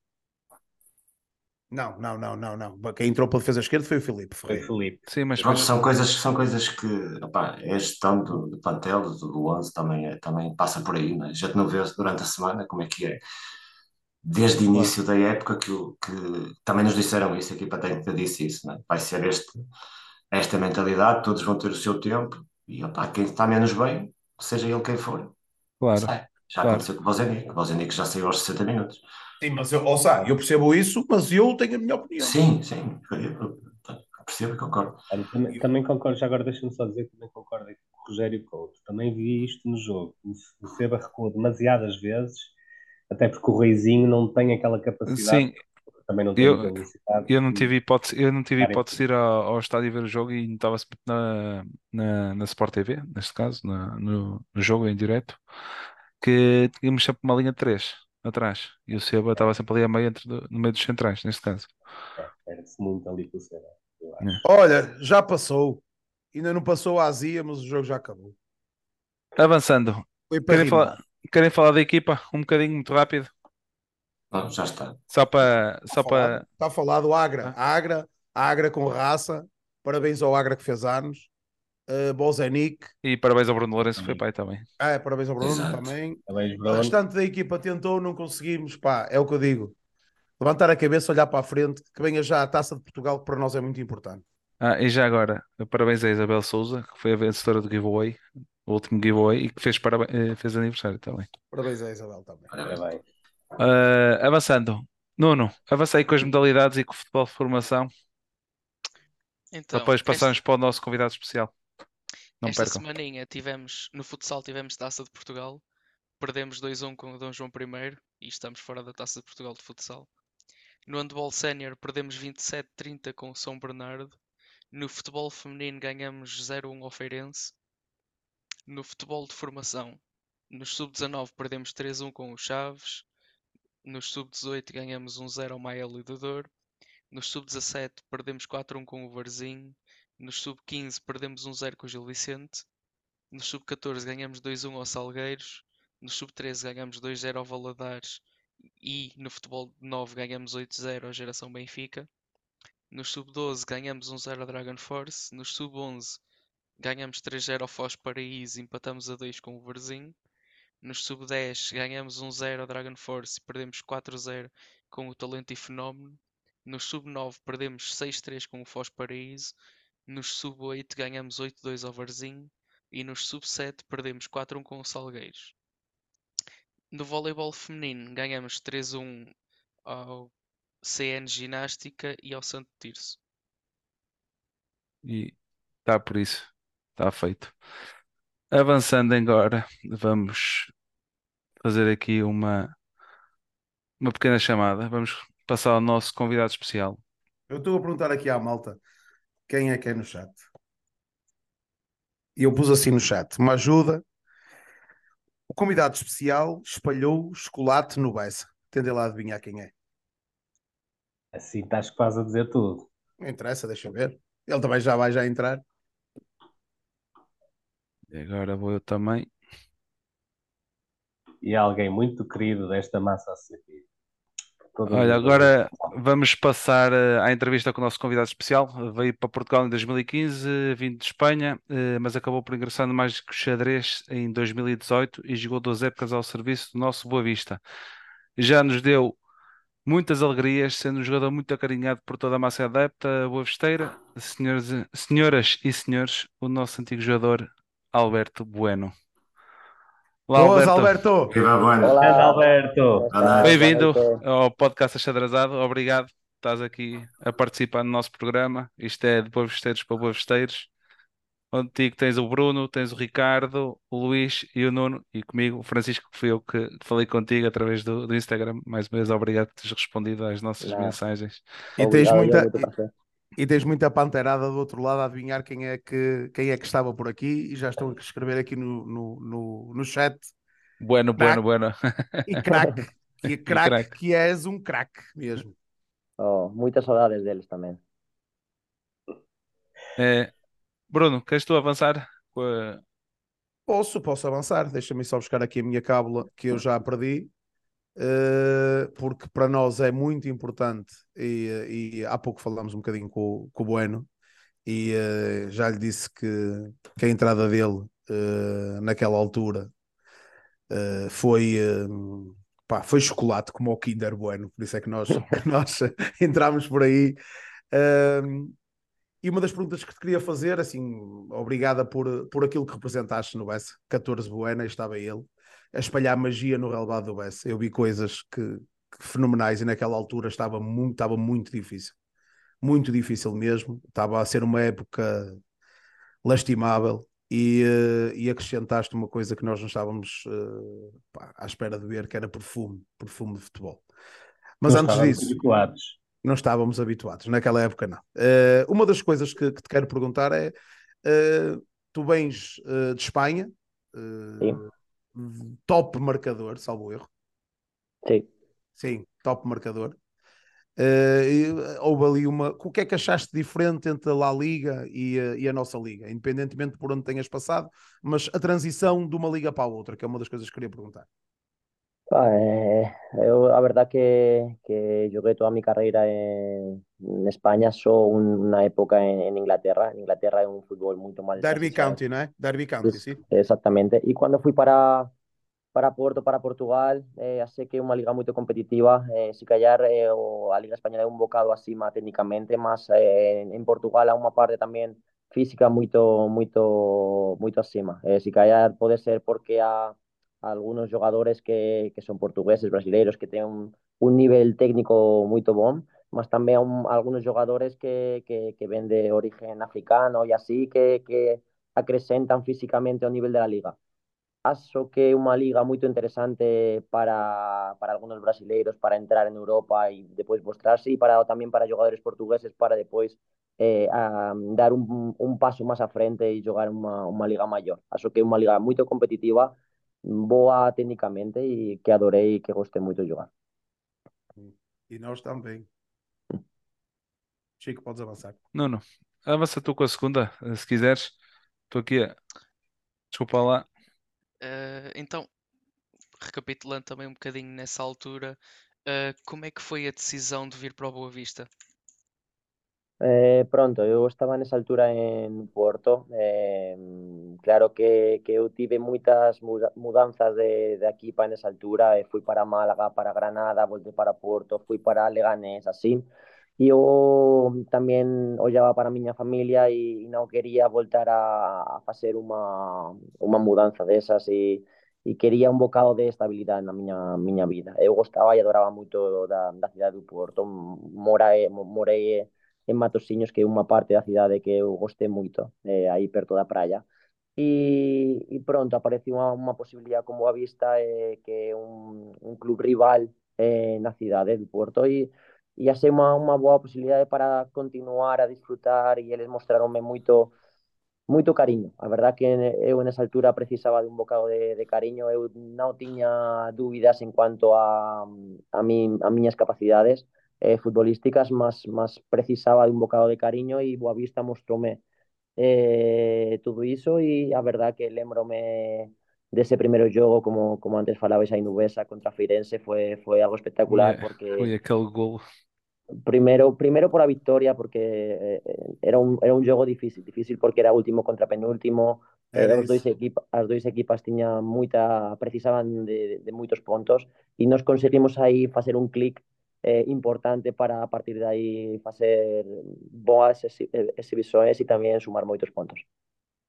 Não, não, não, não, não. Quem entrou para a defesa esquerda foi o Filipe Foi Ferreira. Felipe. Sim, mas são coisas, são coisas que opá, é a gestão do, do plantel, do, do 11 também, é- também passa por aí, né? já te não vê durante a semana como é que é. Desde o início da época que, o- que também nos disseram isso, a equipa técnica disse isso, né? vai ser este, esta mentalidade, todos vão ter o seu tempo e opá, quem está menos bem, seja ele quem for, claro. sai. Já claro. aconteceu com o Bozenic, o Bozenic já saiu aos 60 minutos. Sim, mas eu, ou seja, eu percebo isso, mas eu tenho a minha opinião. Sim, sim, eu, percebo e concordo. Olha, também, também concordo, já agora deixa-me só dizer que também concordo com o Rogério Couto. Também vi isto no jogo. O Seba recuou demasiadas vezes, até porque o Reizinho não tem aquela capacidade, Sim, também não eu- eu não tive hipótese, eu não tive hipótese de ir ao, ao estádio ver o jogo e estava-se na, na, na Sport TV, neste caso, na- no, no jogo em direto, que tínhamos sempre uma linha de três atrás e o Seba estava sempre ali a meio entre, do- no meio dos centrais, neste caso. Perde-se muito ali com o eu acho. É. Olha, já passou. Ainda não passou a azia, mas o jogo já acabou. Avançando, Foi para querem rimar. falar, querem falar da equipa? Um bocadinho, muito rápido, já está. só para, Está só para, está falado Agra. Ah. Agra, Agra com raça. Parabéns ao Agra que fez anos. Uh, Bozenic. e parabéns ao Bruno Lourenço que foi pai também. Ah, parabéns ao Bruno Exato. também. O restante da equipa tentou, não conseguimos. Pá, é o que eu digo. Levantar a cabeça, olhar para a frente, que venha já a taça de Portugal, que para nós é muito importante. Ah, e já agora, parabéns a Isabel Souza, que foi a vencedora do giveaway, o último giveaway, e que fez, parabéns, eh, fez aniversário também. Parabéns a Isabel também. Parabéns. Ah, avançando, Nuno, avancei com as modalidades e com o futebol de formação, Então, depois passamos para o nosso convidado especial. Não Esta percam. semaninha tivemos, no futsal tivemos Taça de Portugal, perdemos 2-1 com o Dom João I e estamos fora da Taça de Portugal de futsal. No handball sénior perdemos 27-30 com o São Bernardo. No futebol feminino ganhamos 0-1 ao Feirense. No futebol de formação, nos sub-19 perdemos 3-1 com o Chaves. Nos sub-18 ganhamos 1-0 ao Mael e do Douro. Nos sub-17 perdemos 4-1 com o Varzim. Nos sub-15 perdemos 1-0 com o Gil Vicente. Nos sub-14 ganhamos 2-1 ao Salgueiros. No sub-13 ganhamos 2-0 ao Valadares. E no futebol de 9 ganhamos 8-0 ao Geração Benfica. Nos sub-12 ganhamos 1-0 ao Dragon Force. Nos sub-11 ganhamos 3-0 ao Foz Paraíso e empatamos a 2 com o Varzim. Nos sub-10 ganhamos 1-0 ao Dragon Force e perdemos 4-0 com o Talento e Fenómeno. Nos sub-9 perdemos 6-3 com o Foz Paraíso. Nos sub-8 ganhamos 8-2 ao Varzim. E nos sub-7 perdemos 4-1 com o Salgueiros. No voleibol feminino ganhamos 3-1 ao CN Ginástica e ao Santo Tirso. E está por isso, está feito. Avançando agora, vamos fazer aqui uma, uma pequena chamada. Vamos passar ao nosso convidado especial. Eu estou a perguntar aqui à malta quem é que é no chat. E eu pus assim no chat: uma ajuda. O convidado especial espalhou chocolate no Bessa. Tendem lá a adivinhar quem é. Assim estás quase a dizer tudo. Não interessa, deixa eu ver. Ele também já vai já entrar. E agora vou eu também. E alguém muito querido desta massa associativa. Todas Olha, agora vamos passar eh, à entrevista com o nosso convidado especial. Veio para Portugal em 2015, vindo de Espanha, eh, mas acabou por ingressar no Mágico Xadrez em 2018 e jogou duas épocas ao serviço do nosso Boa Vista. Já nos deu muitas alegrias, sendo um jogador muito acarinhado por toda a massa adepta boa visteira. Senhores, senhoras e senhores, o nosso antigo jogador Alberto Bueno. Olá, Boas, Alberto. Alberto! Viva Bueno. Grande Olá, Alberto! Olá. Bem-vindo ao podcast Achadrazado. Obrigado por estás aqui a participar no nosso programa. Isto é de Boavesteiros para Boavesteiros. Contigo tens o Bruno, tens o Ricardo, o Luís e o Nuno, e comigo o Francisco, que fui eu que falei contigo através do, do Instagram. Mais uma vez, obrigado por teres respondido às nossas Nada. mensagens. E tens, Obrigado, muita. E tens muita panteirada do outro lado a adivinhar quem é que, quem é que estava por aqui e já estão a escrever aqui no, no, no, no chat. Bueno, bueno, bueno. E craque, que craque, que és um craque mesmo. Oh, muitas saudades deles também. É, Bruno, queres tu avançar? com a- Posso, posso avançar. Deixa-me só buscar aqui a minha cábula que eu já perdi, porque para nós é muito importante. E, e há pouco falámos um bocadinho com, o- com o Bueno, e eh, já lhe disse que, que a entrada dele eh, naquela altura eh, foi, eh, pá, foi chocolate, como o Kinder Bueno, por isso é que nós, que nós entramos por aí. Ahm, e uma das perguntas que te queria fazer, assim, obrigada por, por aquilo que representaste no Bessa, 14 Buena, estava ele, a espalhar magia no relevado do Bessa. Eu vi coisas que, que fenomenais e naquela altura estava muito, estava muito difícil. Muito difícil mesmo. Estava a ser uma época lastimável e, eh, e acrescentaste uma coisa que nós não estávamos eh, pá, à espera de ver, que era perfume, perfume de futebol. Mas Não antes disso, habituados. não estávamos habituados, naquela época não. Eh, uma das coisas que, que te quero perguntar é: eh, tu vens de Espanha, eh, top marcador, salvo erro, Sí. sim, top marcador. E, houve ali uma. O que é que achaste diferente entre a La Liga e, a- e a nossa Liga, independentemente de por onde tenhas passado, mas a transição de uma liga para a outra, que é uma das coisas que queria perguntar. Ah, eh, eu, a verdad que, que jogué toda mi carrera en, en España, só un- una época en, en Inglaterra. En Inglaterra é un fútbol muito mal Derby. County, não é? Derby County, sim. Exactamente. Y cuando fui para, para Porto, para Portugal, eh, que é unha liga moito competitiva. Eh, si callar eh, o, a Liga Española é un bocado acima técnicamente, mas eh, en, en Portugal há unha parte tamén física moito moito moito acima. Eh, si callar pode ser porque há algunos xogadores que, que son portugueses, brasileiros, que ten un, un nivel técnico moito bom, mas tamén há un, algunos xogadores que, que, que ven de origen africano e así que, que acrecentan físicamente ao nivel da liga. Acho que é unha liga moito interesante para, para algunos brasileiros para entrar en Europa e depois mostrarse e para, tamén para xogadores portugueses para depois eh, a, dar un, un paso máis a frente e xogar unha, unha liga maior. Acho que é unha liga moito competitiva, boa técnicamente e que adorei e que gostei moito de xogar. E nós também. Chico, podes avançar. Nuno, avança tu com a segunda, se quiseres. Estou aqui a. Desculpa lá. Eh, então, recapitulando também um bocadinho nessa altura, eh, como é que foi a decisão de vir para o Boa Vista? Eh, pronto, eu estaba nesa altura en Porto eh, Claro que, que eu tive mudanzas de, aquí para nesa altura eh, Fui para Málaga, para Granada, voltei para Porto, fui para Leganés, así. E eu tamén ollaba para a miña familia e, e non quería voltar a, a facer unha, unha mudanza desas e, e quería un bocado de estabilidade na miña, miña vida. Eu gostaba e adoraba moito da, da cidade do Porto morei en Matosiños, que é unha parte da cidade que eu gostei moito, eh, aí perto da praia. E, e pronto, apareceu unha, unha posibilidad con Boa Vista, eh, que un, un club rival eh, na cidade do Porto, e, e achei unha, unha boa posibilidade para continuar a disfrutar, e eles mostraronme moito moito cariño. A verdad que eu nesa altura precisaba de un bocado de, cariño, eu non tiña dúbidas en cuanto a, a, a miñas capacidades eh, futbolísticas, mas, mas precisaba de un bocado de cariño e Boavista mostroume eh, todo iso e a verdad que lembrome dese primeiro jogo, como, como antes falabais aí no Besa contra Feirense, foi, foi algo espectacular porque golo. Primeiro, primeiro por a victoria, porque eh, era un, era un jogo difícil, difícil porque era último contra penúltimo, eh, Era os dois equipa, as dois equipas tiñan moita, precisaban de, de moitos pontos e nos conseguimos aí facer un clic eh, importante para a partir de aí facer boas exhi- eh, e tamén sumar moitos pontos.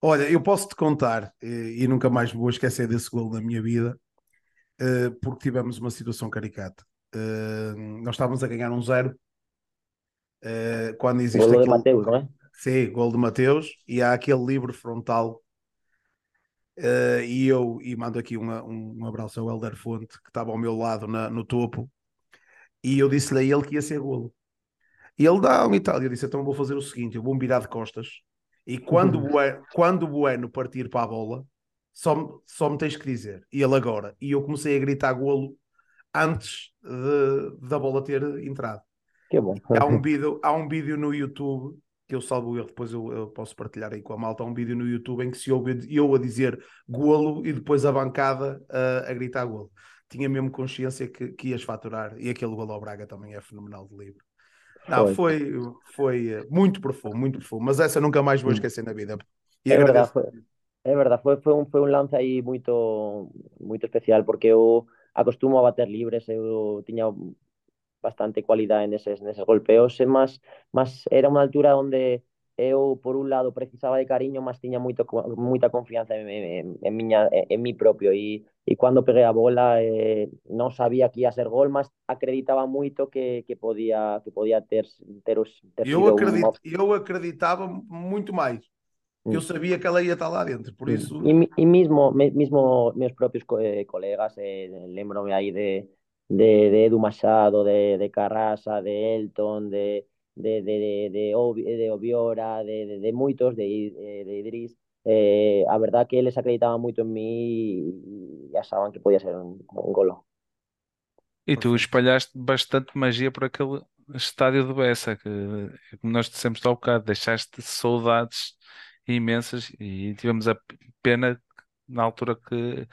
Olha, eu posso te contar, e, e nunca mais vou esquecer desse golo na minha vida, uh, porque tivemos uma situação caricata. Uh, nós estávamos a ganhar um zero uh, quando existe Golo de aquele... Mateus, não é? Sim, gol de Mateus, e há aquele livre frontal. e eu e mando aqui uma, um, um abraço ao Helder Fonte, que estava ao meu lado na, no topo, e eu disse-lhe a ele que ia ser golo. E ele dá um e tal. Eu disse: então vou fazer o seguinte: eu vou me virar de costas e quando, o Bueno, quando o Bueno partir para a bola, só, só me tens que dizer. E ele agora. E eu comecei a gritar golo antes de, da bola ter entrado. Que bom. Há um vídeo, há um vídeo no YouTube que eu salvo erro, depois eu, eu, posso partilhar aí com a malta. Há um vídeo no YouTube em que se ouve eu a dizer golo e depois a bancada a, a gritar golo. Tinha mesmo consciência que, que ias faturar e aquele golo ao Braga também é fenomenal de livro. Não, foi, foi eh, muito profundo, muito profundo, mas essa nunca mais vou esquecer na vida. E é verdade, foi, é verdade, foi, foi, um, foi um lance aí muito, muito especial, porque eu acostumo a bater libres, eu tinha bastante qualidade nesses, nesses golpeos, mas, mas era uma altura onde eu, por un lado, precisaba de cariño, mas tiña moito, moita confianza en, en, en, miña, en mí propio e, e cando peguei a bola eh, non sabía que ia ser gol, mas acreditaba moito que, que podía que podía ter, ter, ter eu, acredit, un... eu acreditaba moito máis eu mm. sabía que ela ia estar lá dentro, por mm. isso... E, e mesmo, mesmo meus propios co eh, colegas, eh, lembro-me aí de, de, de Edu Machado, de, de Carrasa, de Elton, de, de, de, de, de Obiora, de, de, moitos, de, de Idris, eh, a verdad que eles acreditaban moito en mí e achaban que podía ser un, un golo. E tu espalhaste bastante magia por aquele estádio de Bessa, que como nós dissemos há um bocado, deixaste saudades imensas e tivemos a pena na altura que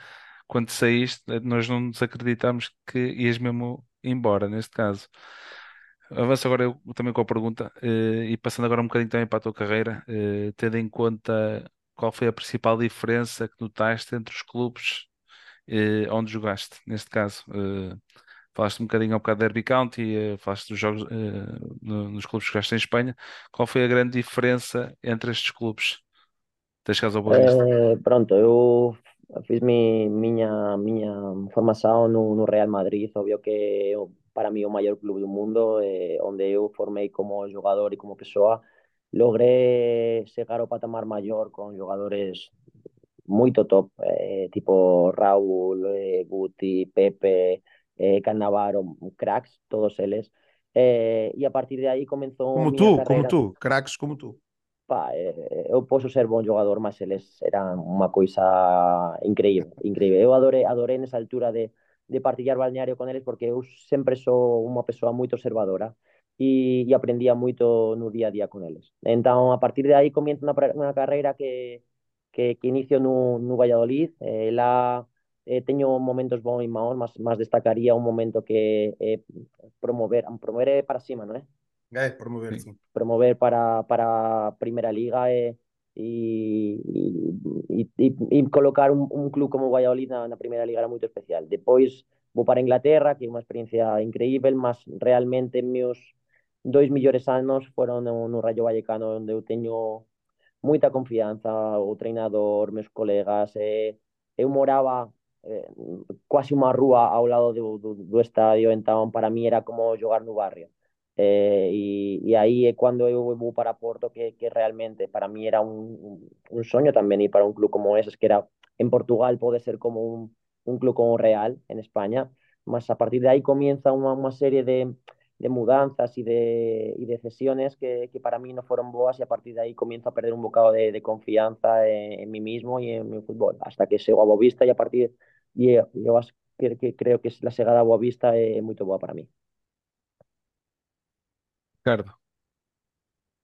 quando saíste, nós não nos acreditámos que ias mesmo embora, neste caso. Avanço agora eu também com a pergunta eh, e passando agora um bocadinho também para a tua carreira, eh, tendo em conta qual foi a principal diferença que notaste entre os clubes eh, onde jogaste, neste caso. Falaste um bocadinho ao bocado de Derby County, falaste dos jogos nos clubes que jogaste em Espanha. Qual foi a grande diferença entre estes clubes? Tens caso ao pronto, eu fiz mi, miña, miña formación no, no Real Madrid, obvio que para mí o maior club do mundo, eh, onde eu formei como jogador e como persoa, logré chegar ao patamar maior con jogadores moito top, eh, tipo Raúl, eh, Guti, Pepe, eh, Cannavaro, cracks, todos eles. Eh, e a partir de aí comenzou como tú, carreira. como tú, cracks como tú. Pa, eh, eu posso ser bon xogador, mas eles eran unha coisa increíble, increíble. Eu adorei, adorei nesa altura de de partillar balneario con eles porque eu sempre sou unha persoa moito observadora e, e aprendía moito no día a día con eles. Entón, a partir de aí comienzo unha, unha carreira que, que, que inicio no, no Valladolid. Eh, la, eh, momentos bons e maus, mas, mas destacaría un momento que eh, promover, promover para cima, non é? É, promover, sim. Promover para, para a Primeira Liga e, e, e, e, e colocar un, un club como o Valladolid na, na primeira liga era moito especial. Depois vou para Inglaterra, que é unha experiencia increíble, mas realmente meus dois millores anos foron no, no Rayo Vallecano, onde eu teño moita confianza, o treinador, meus colegas, e eu moraba eh, quase unha rúa ao lado do, do, do estadio, entón para mí era como xogar no barrio. Eh, y, y, ahí es cuando yo voy para Porto, que, que realmente para mí era un, un, sueño también y para un club como ese, que era en Portugal puede ser como un, un club como Real en España, más a partir de ahí comienza una, una serie de, de, mudanzas y de, y de cesiones que, que, para mí no fueron boas y a partir de ahí comienzo a perder un bocado de, de confianza en, en, mí mismo y en mi fútbol, hasta que llego a Boavista y a partir de yo, yo que, creo que la llegada a Boavista es muy boa para mí. Ricardo.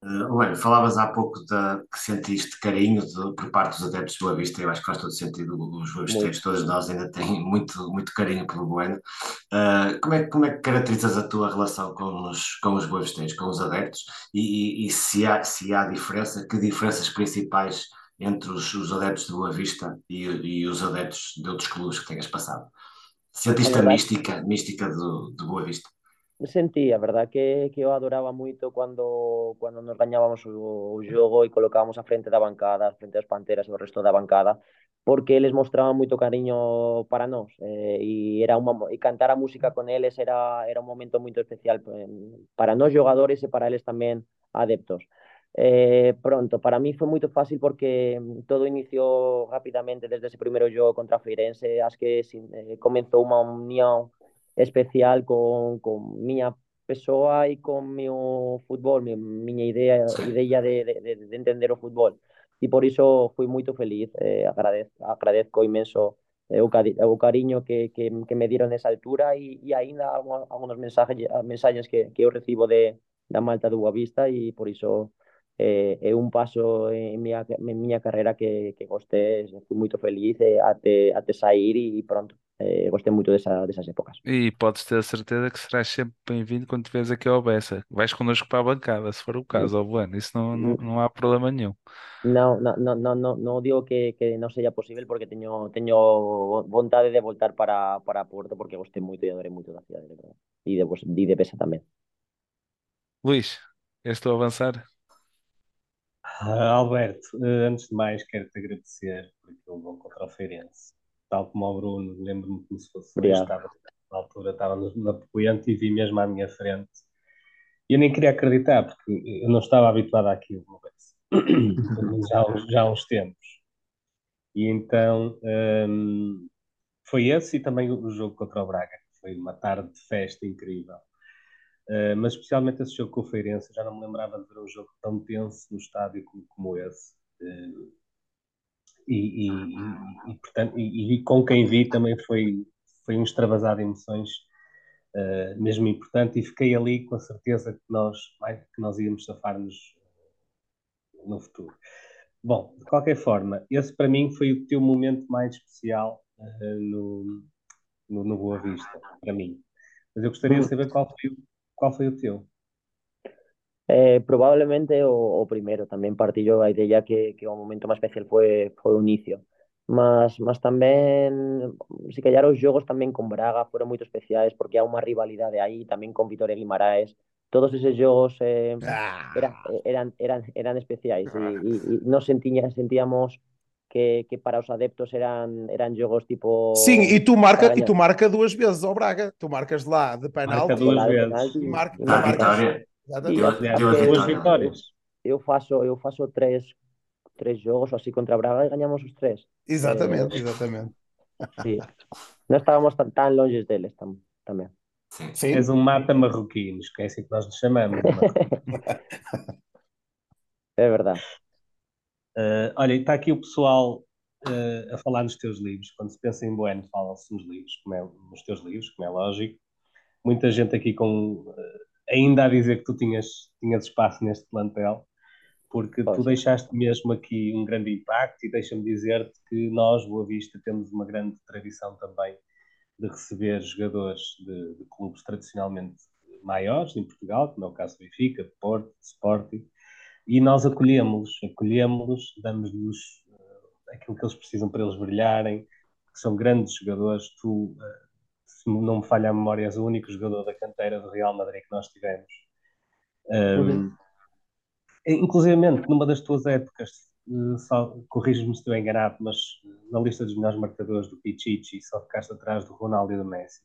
Uh, olha, falavas há pouco da, que sentiste carinho de, por parte dos adeptos do Boa Vista, eu acho que faz todo sentido, os boavisteiros, todos nós ainda têm muito, muito carinho pelo Bueno. Uh, como, é, como é que caracterizas a tua relação com os, com os boavisteiros, com os adeptos, e, e, e, se, há, se há diferença, que diferenças principais entre os, os adeptos de Boa Vista e, e, os adeptos de outros clubes que tenhas passado? Sentiste a mística, mística do, do Boa Vista? Sentí, a verdad que, que adoraba moito cando, cando nos gañábamos o, o xogo e colocábamos a frente da bancada, frente das Panteras e o resto da bancada, porque eles mostraban moito cariño para nós eh, e era uma, e cantar a música con eles era, era un momento moito especial eh, para nós xogadores e para eles tamén adeptos. Eh, pronto, para mí foi moito fácil porque todo iniciou rapidamente desde ese primeiro xogo contra Feirense, as que eh, comenzou unha unión especial con, con miña persoa e con meu fútbol, mi, miña idea, idea de, de, de entender o fútbol. E por iso fui moito feliz, eh, agradez, agradezco imenso eh, o, cari o cariño que, que, que me dieron nesa altura e, e aínda algunos mensajes, mensaxes que, que eu recibo de, da Malta do Boavista e por iso eh, é un paso en miña, en miña carreira que, que gostei, fui moito feliz eh, até, até sair e pronto, eh, gostei moito desa, desas épocas. E podes ter a certeza que serás sempre bem-vindo quando estiveres aqui ao Bessa. Vais connosco para a bancada, se for o caso, ao bueno, isso não, não, não há problema nenhum. Non, non, non, non, non digo que, que non seja posible porque teño, teño vontade de voltar para, para Porto porque gostei moito e adorei moito da cidade, de verdade. E de, pues, de, Bessa tamén. Luís, és tu a avançar? Uh, Alberto, uh, antes de mais quero-te agradecer por aquele bom contra o Feirense. Tal como o Bruno, lembro-me como se fosse hoje, estava, na altura estava na Poente e vi mesmo à minha frente. E eu nem queria acreditar, porque eu não estava habituado àquilo, já, já há uns tempos. E então um, foi esse e também o jogo contra o Braga, que foi uma tarde de festa incrível. Uh, mas especialmente esse jogo com o Feirense, já não me lembrava de ver um jogo tão tenso no estádio como, como esse. Uh, e, e, e, e, portanto, e, com quem vi também foi, foi um extravasado de emoções uh, mesmo importante e fiquei ali com a certeza que nós, que nós íamos safar-nos no futuro. Bom, de qualquer forma, esse para mim foi o teu momento mais especial no, no, no Boa Vista, para mim. Mas eu gostaria de saber qual foi o qual foi o teu? Eh, probablemente o, o primeiro, tamén partillo a idea que, que o momento máis especial foi, foi o inicio. Mas, mas tamén, se callar os xogos tamén con Braga foron moito especiais porque há unha rivalidade aí, tamén con Vitoria Guimaraes. Todos eses xogos eh, ah. era, eran, eran, eran especiais e, e, e nos sentíamos que, que para os adeptos eran, eran jogos tipo. Sim, e tu marca, e tu marca duas vezes ao Braga. Tu marcas lá de penalti. Marca duas vezes. E marca, e marca, duas vitórias. Eu faço, eu faço três, três jogos assim contra Braga e ganhamos os três. Exatamente, eh, exatamente. Sim. Não estávamos tão, tão longe deles tam, também. Sim. És um mata marroquinos, que é assim que nós nos chamamos. é verdade. Uh, olha, está aqui o pessoal uh, a falar nos teus livros. Quando se pensa em Bueno, fala-se nos livros, como é, nos teus livros, como é lógico. Muita gente aqui com uh, ainda a dizer que tu tinhas, tinhas espaço neste plantel, porque tu deixaste mesmo aqui um grande impacto e deixa-me dizer-te que nós, Boa Vista, temos uma grande tradição também de receber jogadores de, de clubes tradicionalmente maiores em Portugal, como é o caso do Benfica, de Porto, de Sporting, e nós acolhemos-los, acolhemos-los, damos-lhes uh, aquilo que eles precisam para eles brilharem, que são grandes jogadores. Tu, uh, se não me falha a memória, és o único jogador da canteira do Real Madrid que nós tivemos. Um, uhum. Inclusive, numa das tuas épocas, uh, corriges-me se estou enganado, mas na lista dos melhores marcadores do Pichichi só ficaste atrás do Ronaldo e do Messi.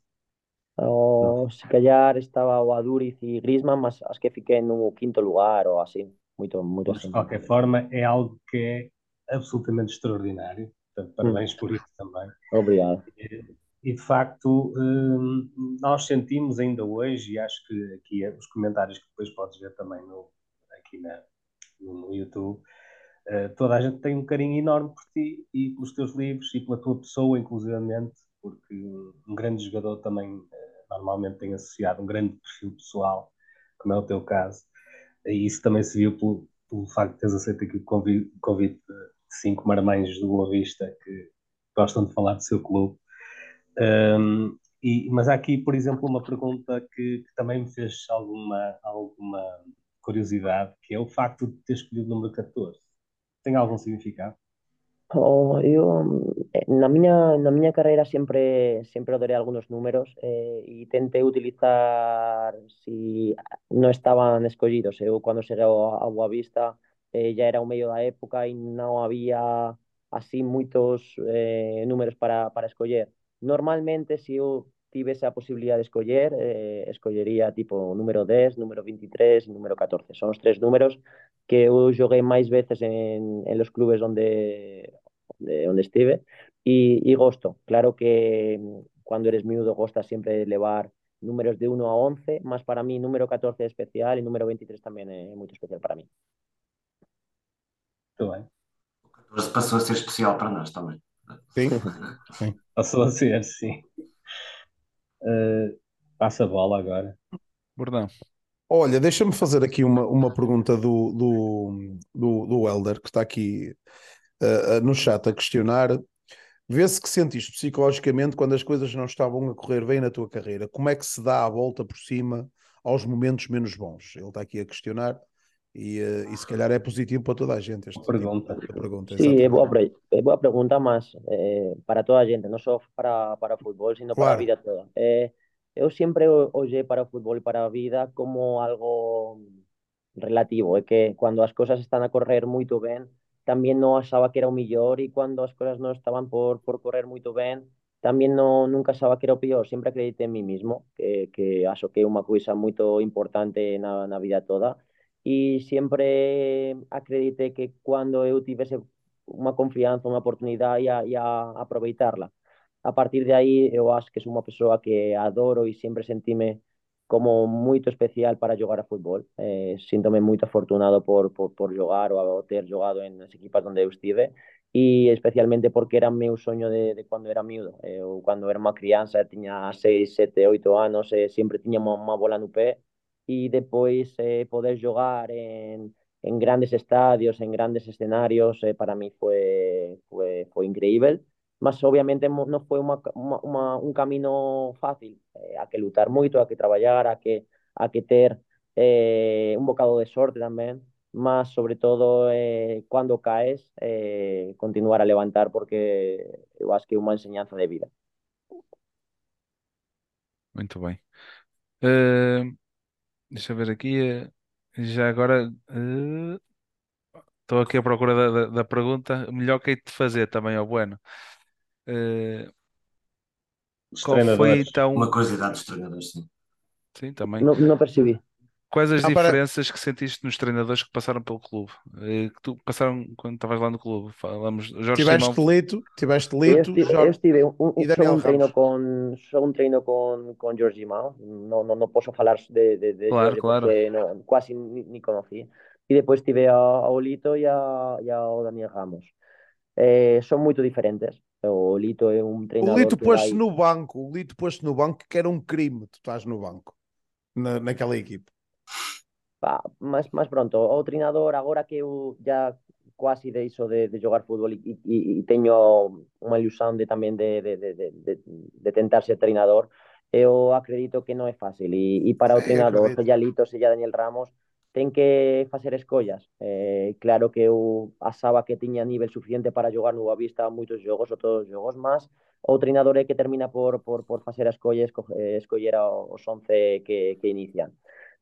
O, se calhar estaba o Aduriz e Griezmann, mas acho que fiquei no quinto lugar ou assim. Muito, muito Mas, de qualquer forma, é algo que é absolutamente extraordinário. Portanto, parabéns hum. por isso também. Obrigado. E, e de facto, hum, nós sentimos ainda hoje, e acho que aqui é os comentários que depois podes ver também no, aqui na, no YouTube, uh, toda a gente tem um carinho enorme por ti e pelos teus livros e pela tua pessoa, inclusivamente, porque um grande jogador também uh, normalmente tem associado um grande perfil pessoal, como é o teu caso e isso também se viu pelo, pelo facto de teres aceito aqui o convite, convite de cinco marmães do Boa Vista que gostam de falar do seu clube. Um, e, mas há aqui, por exemplo, uma pergunta que, que, também me fez alguma, alguma curiosidade, que é o facto de ter escolhido o número 14. Tem algum significado? Oh, eu, eh, na miña, na miña carreira sempre sempre adorei algúns números eh, e utilizar si non estaban escollidos. Eu cando cheguei a Boavista eh, ya era o medio da época e non había así moitos eh, números para, para escoller. Normalmente, se eu tivese a posibilidade de escoller, eh, tipo número 10, número 23 e número 14. Son os tres números que eu joguei máis veces en, en los clubes onde, de onde estive e, e gosto. Claro que cando eres miúdo gostas sempre de levar números de 1 a 11, mas para mí número 14 é especial e número 23 tamén é moito especial para mí. Muito bem. O 14 passou a ser especial para nós também. Sim, Passou a ser, sim. Eh, passa a bola agora. Bordão. Olha, deixa-me fazer aqui uma, uma pergunta do, do, do, do Helder, que está aqui uh, no chat a questionar. Vê-se que sentiste psicologicamente quando as coisas não estavam a correr bem na tua carreira. Como é que se dá a volta por cima aos momentos menos bons? Ele está aqui a questionar e, uh, e se calhar é positivo para toda a gente. Esta pergunta. Tipo de pergunta Sí, é boa, pre- é boa pregunta, mas eh, para toda a gente, non só para, para o fútbol, sino para a Claro. vida toda. Eh, eu sempre olhei para o fútbol e para a vida como algo relativo, é que cando as cousas están a correr moito ben, tamén non achaba que era o millor e cando as cousas non estaban por, por correr moito ben, tamén non, nunca achaba que era peor, sempre acreditei en mí mismo, que, que acho que é unha moito importante na, na vida toda e sempre acreditei que cando eu tivese unha confianza, unha oportunidade ia, ia aproveitarla. A partir de aí, eu acho que sou unha persoa que adoro e sempre sentime como moito especial para jogar a fútbol. Eh, síntome moito afortunado por, por, por jogar ou ter jogado en as equipas onde eu estive e especialmente porque era meu soño de, de cando era miúdo. Eu cando era unha crianza, tiña 6, 7, 8 anos, e sempre tiña unha, unha bola no pé e depois eh, poder jogar en, en grandes estadios, en grandes escenarios, eh, para mí fue, fue, fue increíble. Mas obviamente non foi unha, unha, unha, un camino fácil, eh, a que lutar moito, a que traballar, a que, a que ter eh, un bocado de sorte tamén, mas sobre todo eh, cando caes, eh, continuar a levantar porque eu acho que é unha enseñanza de vida. Muito bem. Uh, deixa eu ver aqui. uh, já agora uh, estou aqui à procura da, da, da pergunta. Melhor que de fazer também, ao Bueno. Uh, Os qual foi treinadores. então? Uma curiosidade dos treinadores, sim. Sim, também. Non, non percebi. Quais as Ah, para- diferenças que sentiste nos treinadores que passaram pelo clube? Eh, Que tu passaram quando estavas lá no clube? Falamos, Jorge Tiveste Simão. Lito, tiveste Eu Lito, estive, eu Jorge. estive un, un, só Daniel un treino Ramos. con só un treino con, con Jorge Mao. Non, non, non posso falar de, de, de Claro, Jorge claro. porque non, quasi ni, ni conocí. E depois tive a, a Olito e, a, e ao Daniel Ramos. Eh, son moito diferentes. O Olito é O treinador Lito que pôs-se vai... no banco, o Lito pôs-se no banco que era um crime, tu estás no banco, na, naquela equipe. Pa, máis, máis pronto, o treinador agora que eu ya quasi deixo de, de jogar fútbol e, e, e teño unha ilusión de tamén de, de, de, de, tentar ser treinador, eu acredito que non é fácil e, e para o treinador, sella Lito, sella Daniel Ramos, ten que facer escollas. Eh, claro que eu asaba que tiña nivel suficiente para jogar no Boavista moitos jogos ou todos os jogos, mas o treinador é que termina por, por, por facer a escolla e esco- eh, escoller os 11 que, que inician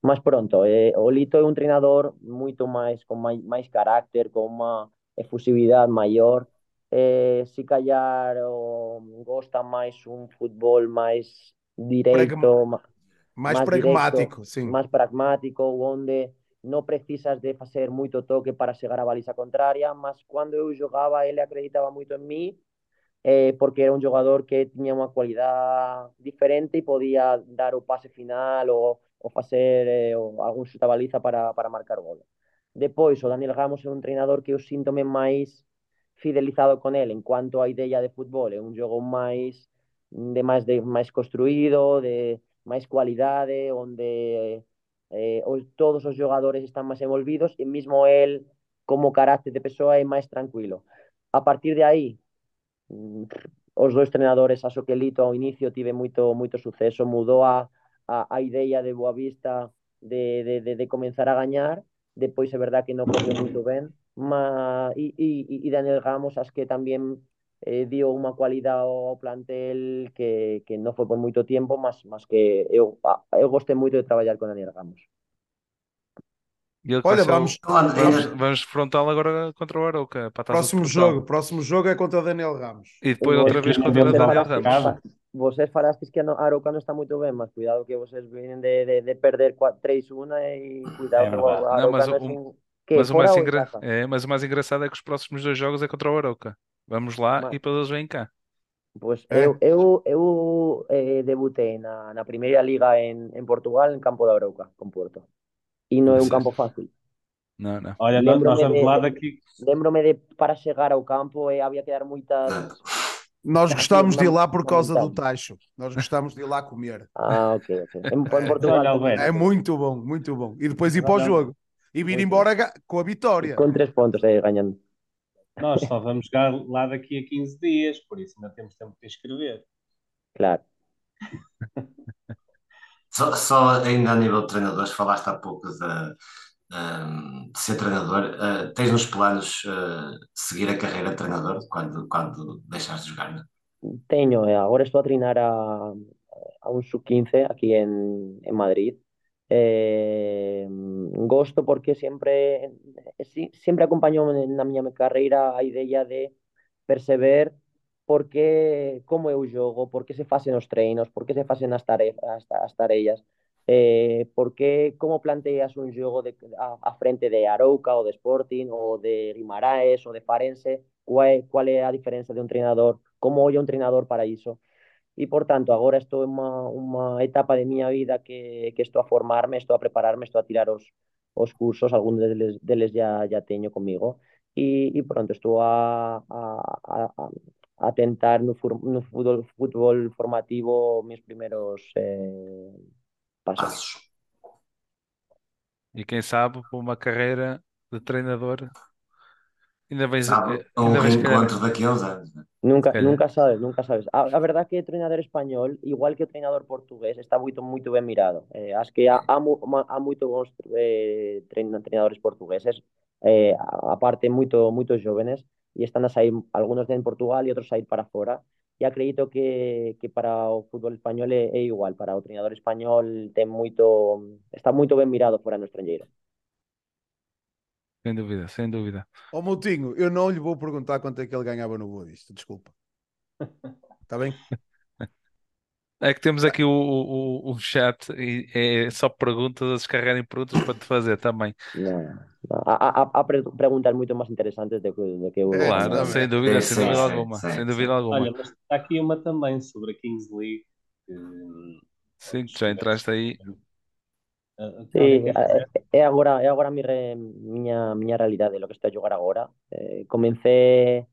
máis pronto. Eh, o Lito é un treinador moito máis con máis, máis carácter, con unha efusividade maior. Eh, si callar o, gosta máis un fútbol máis direito, ma- Mais máis pragmático, directo, máis pragmático, onde non precisas de facer moito toque para chegar á baliza contraria, mas cando eu jogaba ele acreditaba moito en mí eh, porque era un jogador que tiña unha cualidade diferente e podía dar o pase final ou, ou facer eh, o, algún baliza para, para marcar gol. Depois, o Daniel Ramos é un treinador que eu síntome máis fidelizado con ele en cuanto á idea de fútbol, é un jogo máis de máis de máis construído, de máis cualidade, onde eh, os, todos os jogadores están máis envolvidos e mesmo el como carácter de persoa é máis tranquilo. A partir de aí, mm, os dois treinadores, acho que ao inicio tive moito moito suceso, mudou a, a, a idea de Boavista de, de, de, de comenzar a gañar, depois é verdad que non correu moito ben, ma, y, y, y Daniel Ramos acho que también eh, dio unha cualidade ao plantel que, que non foi por moito tempo, mas, mas que eu, eu gostei moito de traballar con Daniel Ramos. E ele Olha, o- vamos. Vamos, vamos frontá-lo agora contra o Arauca. para a Taça de Próximo jogo, próximo jogo é contra Daniel Ramos. E depois outra vez contra Daniel Ramos. Vocês falastes que a Arouca non está moito ben, mas cuidado que vocês vienen de, de, de perder 3-1 e cuidado É que Não, Arouca mas é o-. Que, Mas o, mais engra... é, mas o mais engraçado é que os próximos dois jogos é contra o Arauca. Vamos lá Mas- e depois eles vêm cá. Pois É. eu, eu, eu eh, debutei na, na primeira liga en, en Portugal en campo da Arouca, con Porto. E non é Sim. campo fácil. Não, não. Olha, nós, de- lá daqui. Lembro-me de para chegar ao campo eh, había que dar moitas... Nós gostámos de ir lá por Não, causa não. do tacho. Nós gostámos de ir lá comer. Ah, ok, ok. En Portugal... Alberto. É muito bom, muito bom. E depois ir para o jogo. E vir embora com a vitória. Con tres pontos eh, gañando. Nós só vamos jogar lá daqui a 15 dias, por isso ainda temos tempo de inscrever. Claro. Só, só ainda a nível de treinadores, falaste há pouco de, de ser treinador. Eh, tens nos planos eh, seguir a carreira de treinador quando, quando deixares de jogar? não? Teño, eh, agora estou a treinar a, a un sub-15 aquí en, en Madrid. Eh, gosto porque sempre eh, si- sempre acompañou na miña carreira a idea de perceber por que, como eu jogo, por que se facen os treinos, por que se facen as tarefas, as, as tarellas, eh, por que, como planteas un xogo de, a, frente de Arouca ou de Sporting ou de Guimaraes ou de Farense, cual cual é a diferenza de un treinador, como olla un treinador para iso. E, por tanto, agora estou en unha, unha etapa de miña vida que, que estou a formarme, estou a prepararme, estou a tirar os, os cursos, algún deles, deles ya, ya teño comigo, e, e pronto, estou a, a, a, a- tentar no, no fútbol, fútbol formativo mis primeros eh, pasos. E quem sabe, por uma carreira de treinador, ainda vais, Sabe? Um ainda calhar- reencontro daqui a uns anos. não é? Nunca, nunca sabes, nunca sabes. A, a verdad que o treinador español, igual que o treinador portugués, está moito moito ben mirado. Eh, acho que há, há, há moito bons eh, trein- treinadores portugueses, eh, aparte moito moitos jóvenes, e están a sair algunos de en Portugal e outros a ir para fora. E acredito que, que para o fútbol español é, é igual, para o treinador español ten moito, está moito ben mirado fora no estrangeiro. Sem dúvida, sem dúvida. Ó Moutinho, eu não lhe vou perguntar quanto é que ele ganhava no Boa Vista. Desculpa. Está bem? É que temos aqui o, o, o- chat e é só perguntas, a descarregarem perguntas para te fazer também. Non, non. Há, há, há pre- preguntas moito máis interesantes do que, do que eu... É, Claro, sem dúvida, sem dúvida sim, alguma, sim, sem sim. dúvida alguma. Olha, mas está aqui uma também sobre a Kings League. que, Sim, tu já entraste aí. Sí, é, agora, é agora mi re- miña, miña realidade, lo que estou a jogar agora. Eh, comencé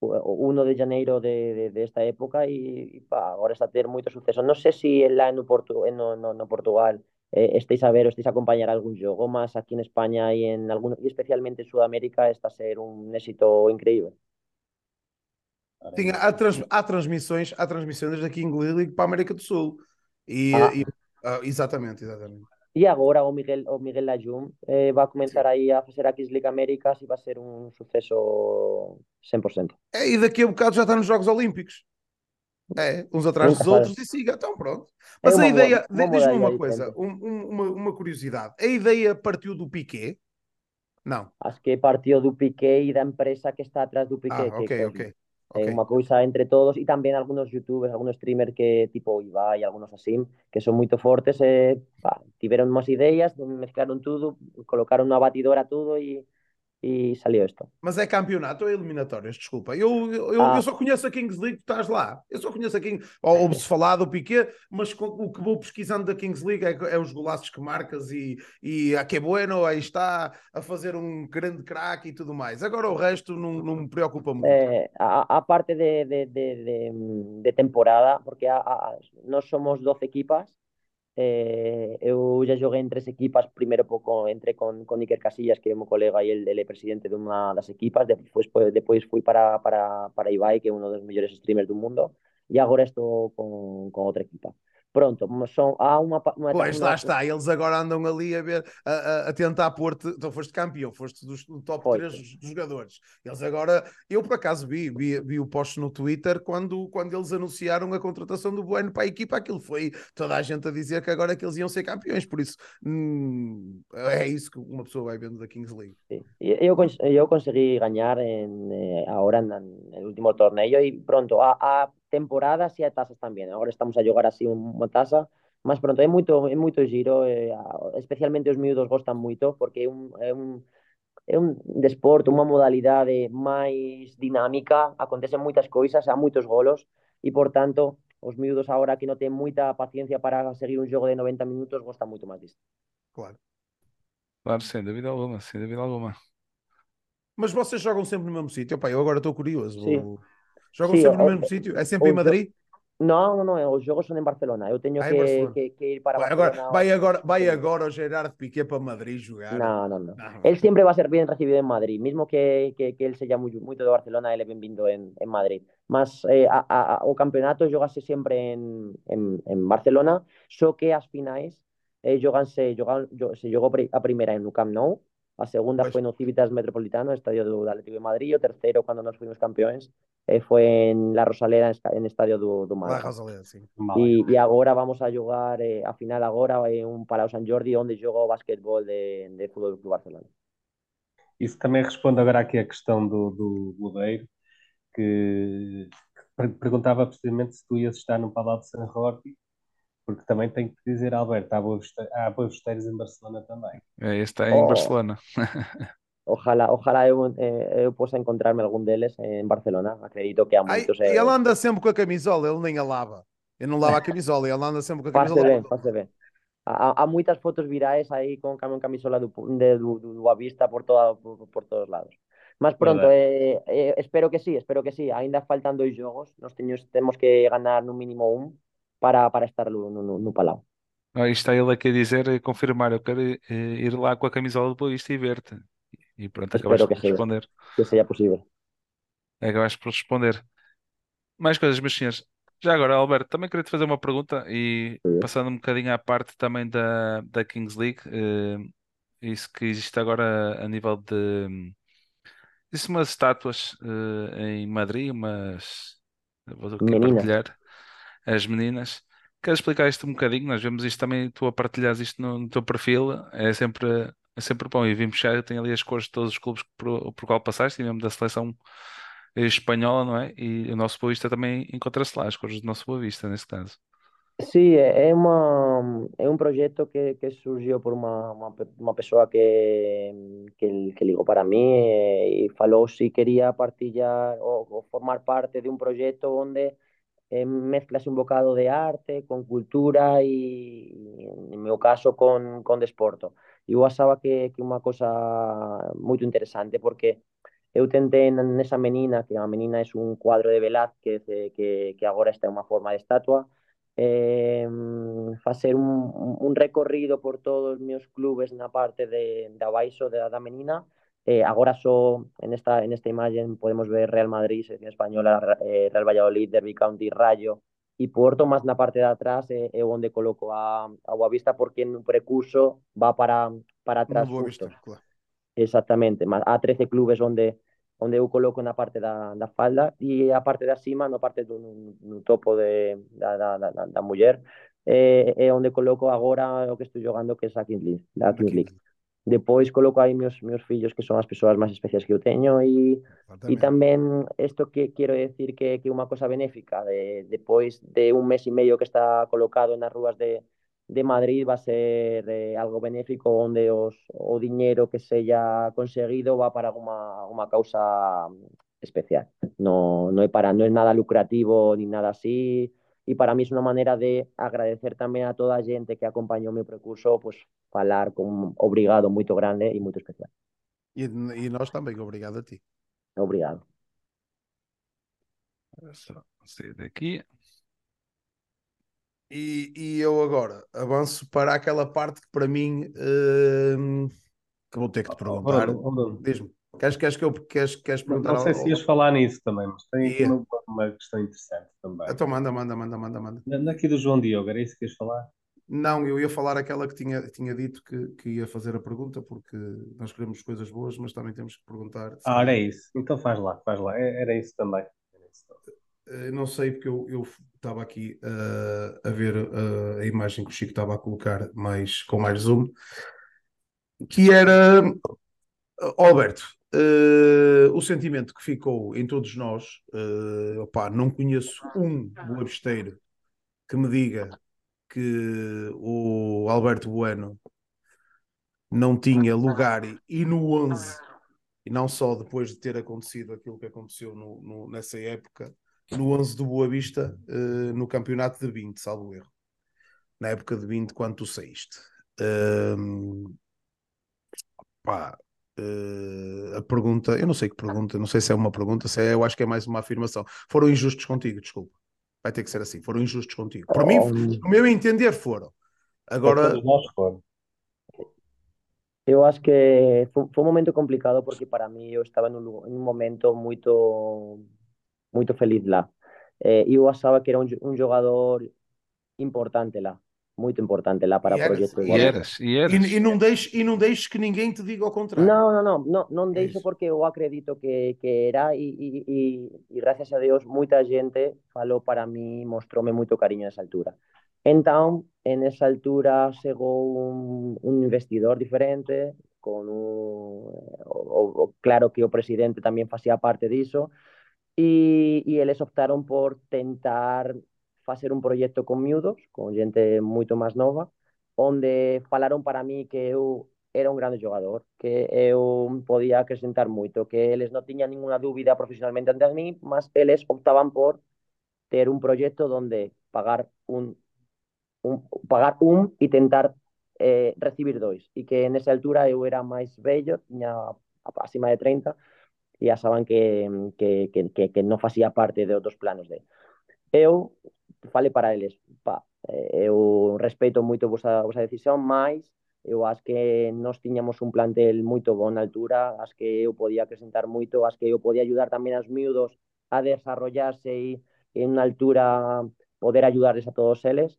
o 1 de janeiro de, de, de esta época e, e pá, agora está a ter moito suceso. Non sei se lá no, Portu, no, no, no Portugal eh, estéis a ver ou estéis a acompañar algún xogo, mas aquí en España e en algún, e especialmente en Sudamérica está a ser un éxito increíble. Sim, há, trans- há transmissões, há transmissões da King League para a América do Sul. E, Ah. e- ah, exatamente, exatamente. E agora o Miguel, o Miguel Lajum eh, va a comenzar aí a facer a Kids League Américas e va a ser un suceso 100%. É, e daqui a bocado já está nos Jogos Olímpicos. É, uns atrás Nunca dos outros e siga, então pronto. É Mas a uma ideia, diz-me uma coisa, um- um- uma, uma curiosidade. A ideia partiu do Piqué? Não. Acho que partió do Piqué e da empresa que está atrás do Piqué, Ah, que ok, é ok. é ok. unha cousa entre todos e tamén algunos youtubers, algunos streamers que tipo Ibai e algunos así, que son moito fortes e pá, tiveron unhas ideas, mezclaron tudo, colocaron na batidora tudo e, e salió isto. Mas é campeonato ou é eliminatórias? Desculpa. Eu, eu, Ah. eu só conheço a Kings League, estás lá. Eu só conheço a King. Ou ouve-se falar do Piqué, mas com- o que vou pesquisando da Kings League é, é os golaços que marcas e, e a que bueno, aí está a fazer um grande craque e tudo mais. Agora o resto não, não me preocupa muito. Eh, a, a parte de, de, de, de, de temporada, porque a, a, nós somos 12 equipas, Eh, eu já joguei en tres equipas, primeiro pouco entre con, con Iker Casillas, que é o meu colega e el, ele é presidente dunha das equipas, depois, pues, depois fui para, para, para Ibai, que é un dos mellores streamers do mundo, e agora estou con, con outra equipa. Pronto, são, há uma, uma, Pois lá está, eles agora andam ali a ver, a, a- a tentar pôr-te. Então foste campeão, foste dos, do top Foi. 3 dos jogadores. Eles agora, eu por acaso vi, vi, vi o post no Twitter quando, quando eles anunciaram a contratação do Bueno para a equipa. Aquilo foi toda a gente a dizer que agora que eles iam ser campeões. Por isso, hum, é isso que uma pessoa vai vendo da Kings League. Sí. Y- Yo, cons- yo conseguí ganar en, eh, en el último torneo y pronto, a, a temporadas y a tasas también. Ahora estamos a jugar así una tasa. Más pronto, é moito, é moito giro, eh, especialmente os miúdos gostan moito porque é un, é un, é un desporto, unha modalidade máis dinámica, acontecen moitas coisas, há moitos golos e, por tanto, os miúdos agora que non ten moita paciencia para seguir un xogo de 90 minutos gostan moito máis disto. Claro. Claro, sem dúvida alguma, sem dúvida alguma. Mas vocês jogam sempre no mesmo sítio? Opa, eu agora estou curioso. Sim. vou- Jogam Sim, sempre no o- mesmo sítio? É sempre em o- Madrid? Non, non, non, os xogos son en Barcelona. Eu teño Ah, en que, Barcelona. que, que ir para Vai Barcelona. agora, vai agora, vai Sim. agora o Gerard Piqué para Madrid jogar. No, no, no. Ah, Él siempre va a ser bien recibido en Madrid, mismo que, que, que él sea muy, mucho de Barcelona, él es bienvenido en, en Madrid. Más eh, a, a, a- o campeonato jogase siempre en, en, en Barcelona, só que as finais eh, joganse, jogan, jo- se jogou pri- a primeira en Camp Nou, a segunda Pois. foi no Civitas Metropolitano, estadio do Atlético de Madrid, o terceiro, cando nos fuimos campeóns, eh, foi en La Rosaleda, en, en estadio do, do Málaga. Rosaleda, sim. E, e agora vamos a jogar eh, a final agora en un Palau Sant Jordi onde jogo o basquetbol de, de Fútbol Club Barcelona. Isso também responde agora aqui à questão do, do Godeiro, que, que per- perguntava precisamente se tu ias estar no Palau de San Jordi, porque também tenho que dizer, Alberto, há esteiras em Barcelona também. É, está em Oh. Barcelona. Ojalá, ojalá eu, eh, eu possa encontrarme algún deles en Barcelona. Acredito que há Ai, moitos. e eh, ele anda sempre com a camisola, ele nem a lava. Ele não lava a camisola, ele anda sempre com a camisola. ben, fase ben. Há, há moitas fotos virais aí camión camisola do, de, do, do, do Avista por, toda, por, por todos lados. Mas pronto, eh, eh, espero que sí, espero que sí. Ainda faltan dois jogos, nos teños, temos que ganar no mínimo un para, para estar no, no, no Palau. Isto está ele aqui a dizer, confirmar, eu quero eh, ir lá com a camisola do Boa Vista e ver-te. E pronto, Espero acabaste que por seja. responder. Que seja posible. Acabaste por responder. Mais coisas, meus senhores. Já agora, Alberto, também queria te fazer uma pergunta e Sim. passando um bocadinho à parte também da, da Kings League, eh, isso que existe agora a nível de. Existe umas estátuas eh, em Madrid, umas. eu Vou aqui Meninas. partilhar. As meninas. Queres explicar isto um bocadinho? Nós vemos isto também, tu a partilhares isto no, no teu perfil, é sempre, é sempre bom. E vimos já, tem ali as cores de todos os clubes por, por qual passaste, e mesmo da seleção espanhola, não é? E o nosso Boa Vista também encontra-se lá, as cores do nosso Boa Vista, nesse caso. Sí, é é uma, é un proxecto que, que surgiu por unha, unha, pe- unha persoa que, que, que ligou para mí e, e falou si quería partillar ou, ou formar parte de un proxecto onde eh, mezclase un bocado de arte con cultura e en meu caso, con, con desporto. E eu que, que unha cosa moito interesante porque eu tentei nesa menina, que a menina é un cuadro de Velázquez eh, que, que agora está en unha forma de estatua, eh, facer un, un recorrido por todos os meus clubes na parte de, de abaixo da, da menina eh, agora só en esta, en esta imaxe podemos ver Real Madrid, Selección Española, eh, Real Valladolid, Derby County, Rayo e Porto, máis na parte de atrás é, é onde coloco a, a Boavista porque no precurso va para, para No atrás claro. Exactamente, mas há 13 clubes onde onde eu coloco na parte da, da falda e a parte da cima, na parte do no, no topo de, da, da, da, da- da muller, é, é onde coloco agora o que estou jogando que é a Kings League, a Da Kings League. Depois coloco aí meus, meus fillos que son as persoas máis especiais que eu teño e E tamén isto que quero decir que que é unha cosa benéfica de depois de un mes e medio que está colocado nas rúas de de Madrid va a ser eh, algo benéfico onde os o diñeiro que sella conseguido va para alguma alguma causa especial. No no é para non é nada lucrativo ni nada así e para mí é unha maneira de agradecer tamén a toda a xente que acompañou o meu percurso, pues falar con un obrigado moito grande e moito especial. E, e nós também, obrigado a ti. Obrigado. Só, sair daqui. E, e eu agora avanço para aquela parte que para mim hum, que vou ter que te perguntar. Oh, Bruno, Diz-me. Queres, queres que eu queres, queres perguntar não sei se ias falar nisso também, mas tem aqui uma, uma questão interessante também. Então manda, manda, manda, manda, manda. Na- Daqui do João Diogo, era isso que ias falar? Não, eu ia falar aquela que tinha, tinha dito que, que ia fazer a pergunta, porque nós queremos coisas boas, mas também temos que perguntar. Ah, era isso. Então faz lá, faz lá. É- Era isso também. Era isso também. Eh, Não sei, porque eu eu estava aqui eh, a ver eh, a imagem que o Chico estava a colocar mais, com mais zoom, que era, Alberto, eh, o sentimento que ficou em todos nós, eh, opá, não conheço um boabisteiro que me diga que o Alberto Bueno não tinha lugar e, no 11, e não só depois de ter acontecido aquilo que aconteceu no- no- nessa época, no 11 do Boa Vista, eh, no campeonato de 20, salvo erro. Na época de 20, quando tu saíste. Ahm, pá, eh, a pergunta, eu não sei que pergunta, não sei se é uma pergunta, se é, eu acho que é mais uma afirmação. Foram injustos contigo, desculpa. Vai ter que ser assim, foram injustos contigo. Para mim, Oh, no meu entender, foram. Agora, todos nós foram. Eu acho que foi, foi um momento complicado porque para mim eu estava num, um momento muito muito feliz lá. Eh, eu achava que era um, um jogador importante lá, muito importante lá para E o eras, projeto do E eras, e eras. e, e não deixes, e não deixes que ninguém te diga ao contrário. Não, não, não, não, não É deixo isso. porque eu acredito que, que era e, e, e, e graças a Deus muita gente falou para mim, mostrou-me muito carinho nessa altura. Então, nessa altura chegou um, um investidor diferente, com um, o, o, claro que o presidente também fazia parte disso, e, e eles optaram por tentar fazer um projeto com miúdos, com gente muito mais nova, onde falaram para mí que eu era un grande jogador, que eu podía acrescentar moito, que eles non tiñan ninguna dúbida profesionalmente ante mí, mas eles optaban por ter un proxecto donde pagar un, un pagar un e tentar eh, recibir dois. E que nesa altura eu era máis vello, tiña acima de 30, e xa saben que, que, que, que, que non facía parte de outros planos de eu fale para eles. Pa, eh, eu respeito moito a vosa, a vosa decisión, mais eu acho que nós tiñamos un plantel moito bon na altura, as que eu podía acrescentar moito, as que eu podía ayudar tamén aos miúdos a desarrollarse e en unha altura poder ayudarles a todos eles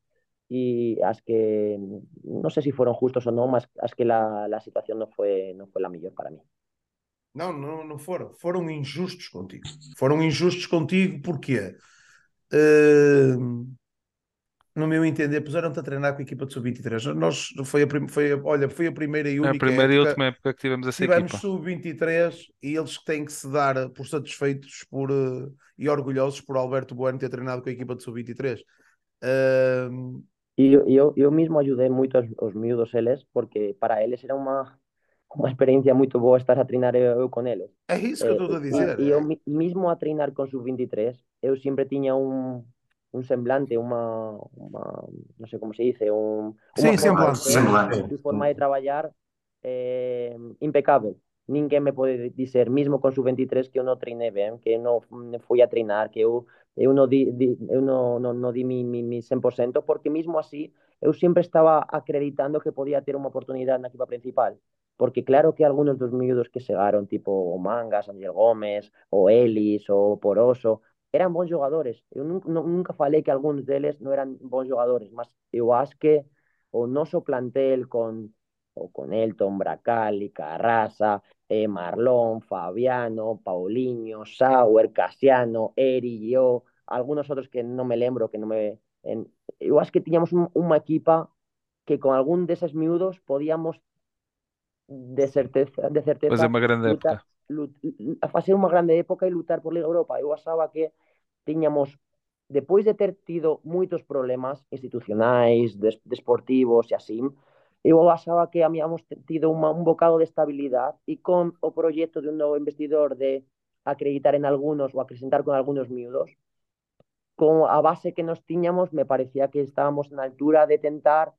e as que non sei se foron justos ou non, mas as que la, la situación non foi non foi la mellor para mí. Non, non, non foram. Foram injustos contigo. Foram injustos contigo porquê? No meu entender, puseram-te a treinar com a equipa de sub-23. Nós, foi a, prim- foi a- olha, foi a primeira e É a única primeira e época última época que tivemos essa tivemos equipa. sub-23 e eles têm que se dar por satisfeitos por, eh, e orgulhosos por Alberto Bueno ter treinado com a equipa de sub-23. Eh, E eu, eu, eu mesmo ajudei moito aos, aos miúdos eles, porque para eles era unha, unha experiencia moito boa estar a treinar eu, eu con eles. é isso que eu estou a dizer. E eu mi- mismo a treinar con sub-23, eu sempre tiña un, un semblante, unha, unha non sei como se dice, un, Sim, unha forma de semblante. ser Semblante. e forma de traballar eh, impecável. Ninguén me pode dizer, mismo con sub-23, que eu non treinei ben, que eu non non fui a treinar, que eu eu non di, di, eu non, non, non di mi, mi, mi 100%, porque mismo así eu sempre estaba acreditando que podía ter unha oportunidade na equipa principal. Porque claro que algunos dos miúdos que chegaron, tipo Mangas, Ángel Gómez, o Elis, o Poroso, eran bons jogadores. Eu nunca, nunca que algúns deles non eran bons jogadores, mas eu acho que o noso plantel con o con Elton, Bracali, Carrasa, eh, Marlón, Fabiano, Paulinho, Sauer, Casiano, Eri, yo, algunos otros que non me lembro, que non me... En, eu un, equipa que con algún deses miúdos podíamos de certeza, de certeza Fazer uma grande lutar, época. lut, a facer unha grande época e lutar por Liga Europa. Eu achaba que tiñamos depois de ter tido moitos problemas institucionais, des, desportivos e así, eu achaba que habíamos tido unha, un bocado de estabilidade e con o proxecto de un novo investidor de acreditar en algunos ou acrecentar con algunos miúdos, con a base que nos tiñamos, me parecía que estábamos na altura de tentar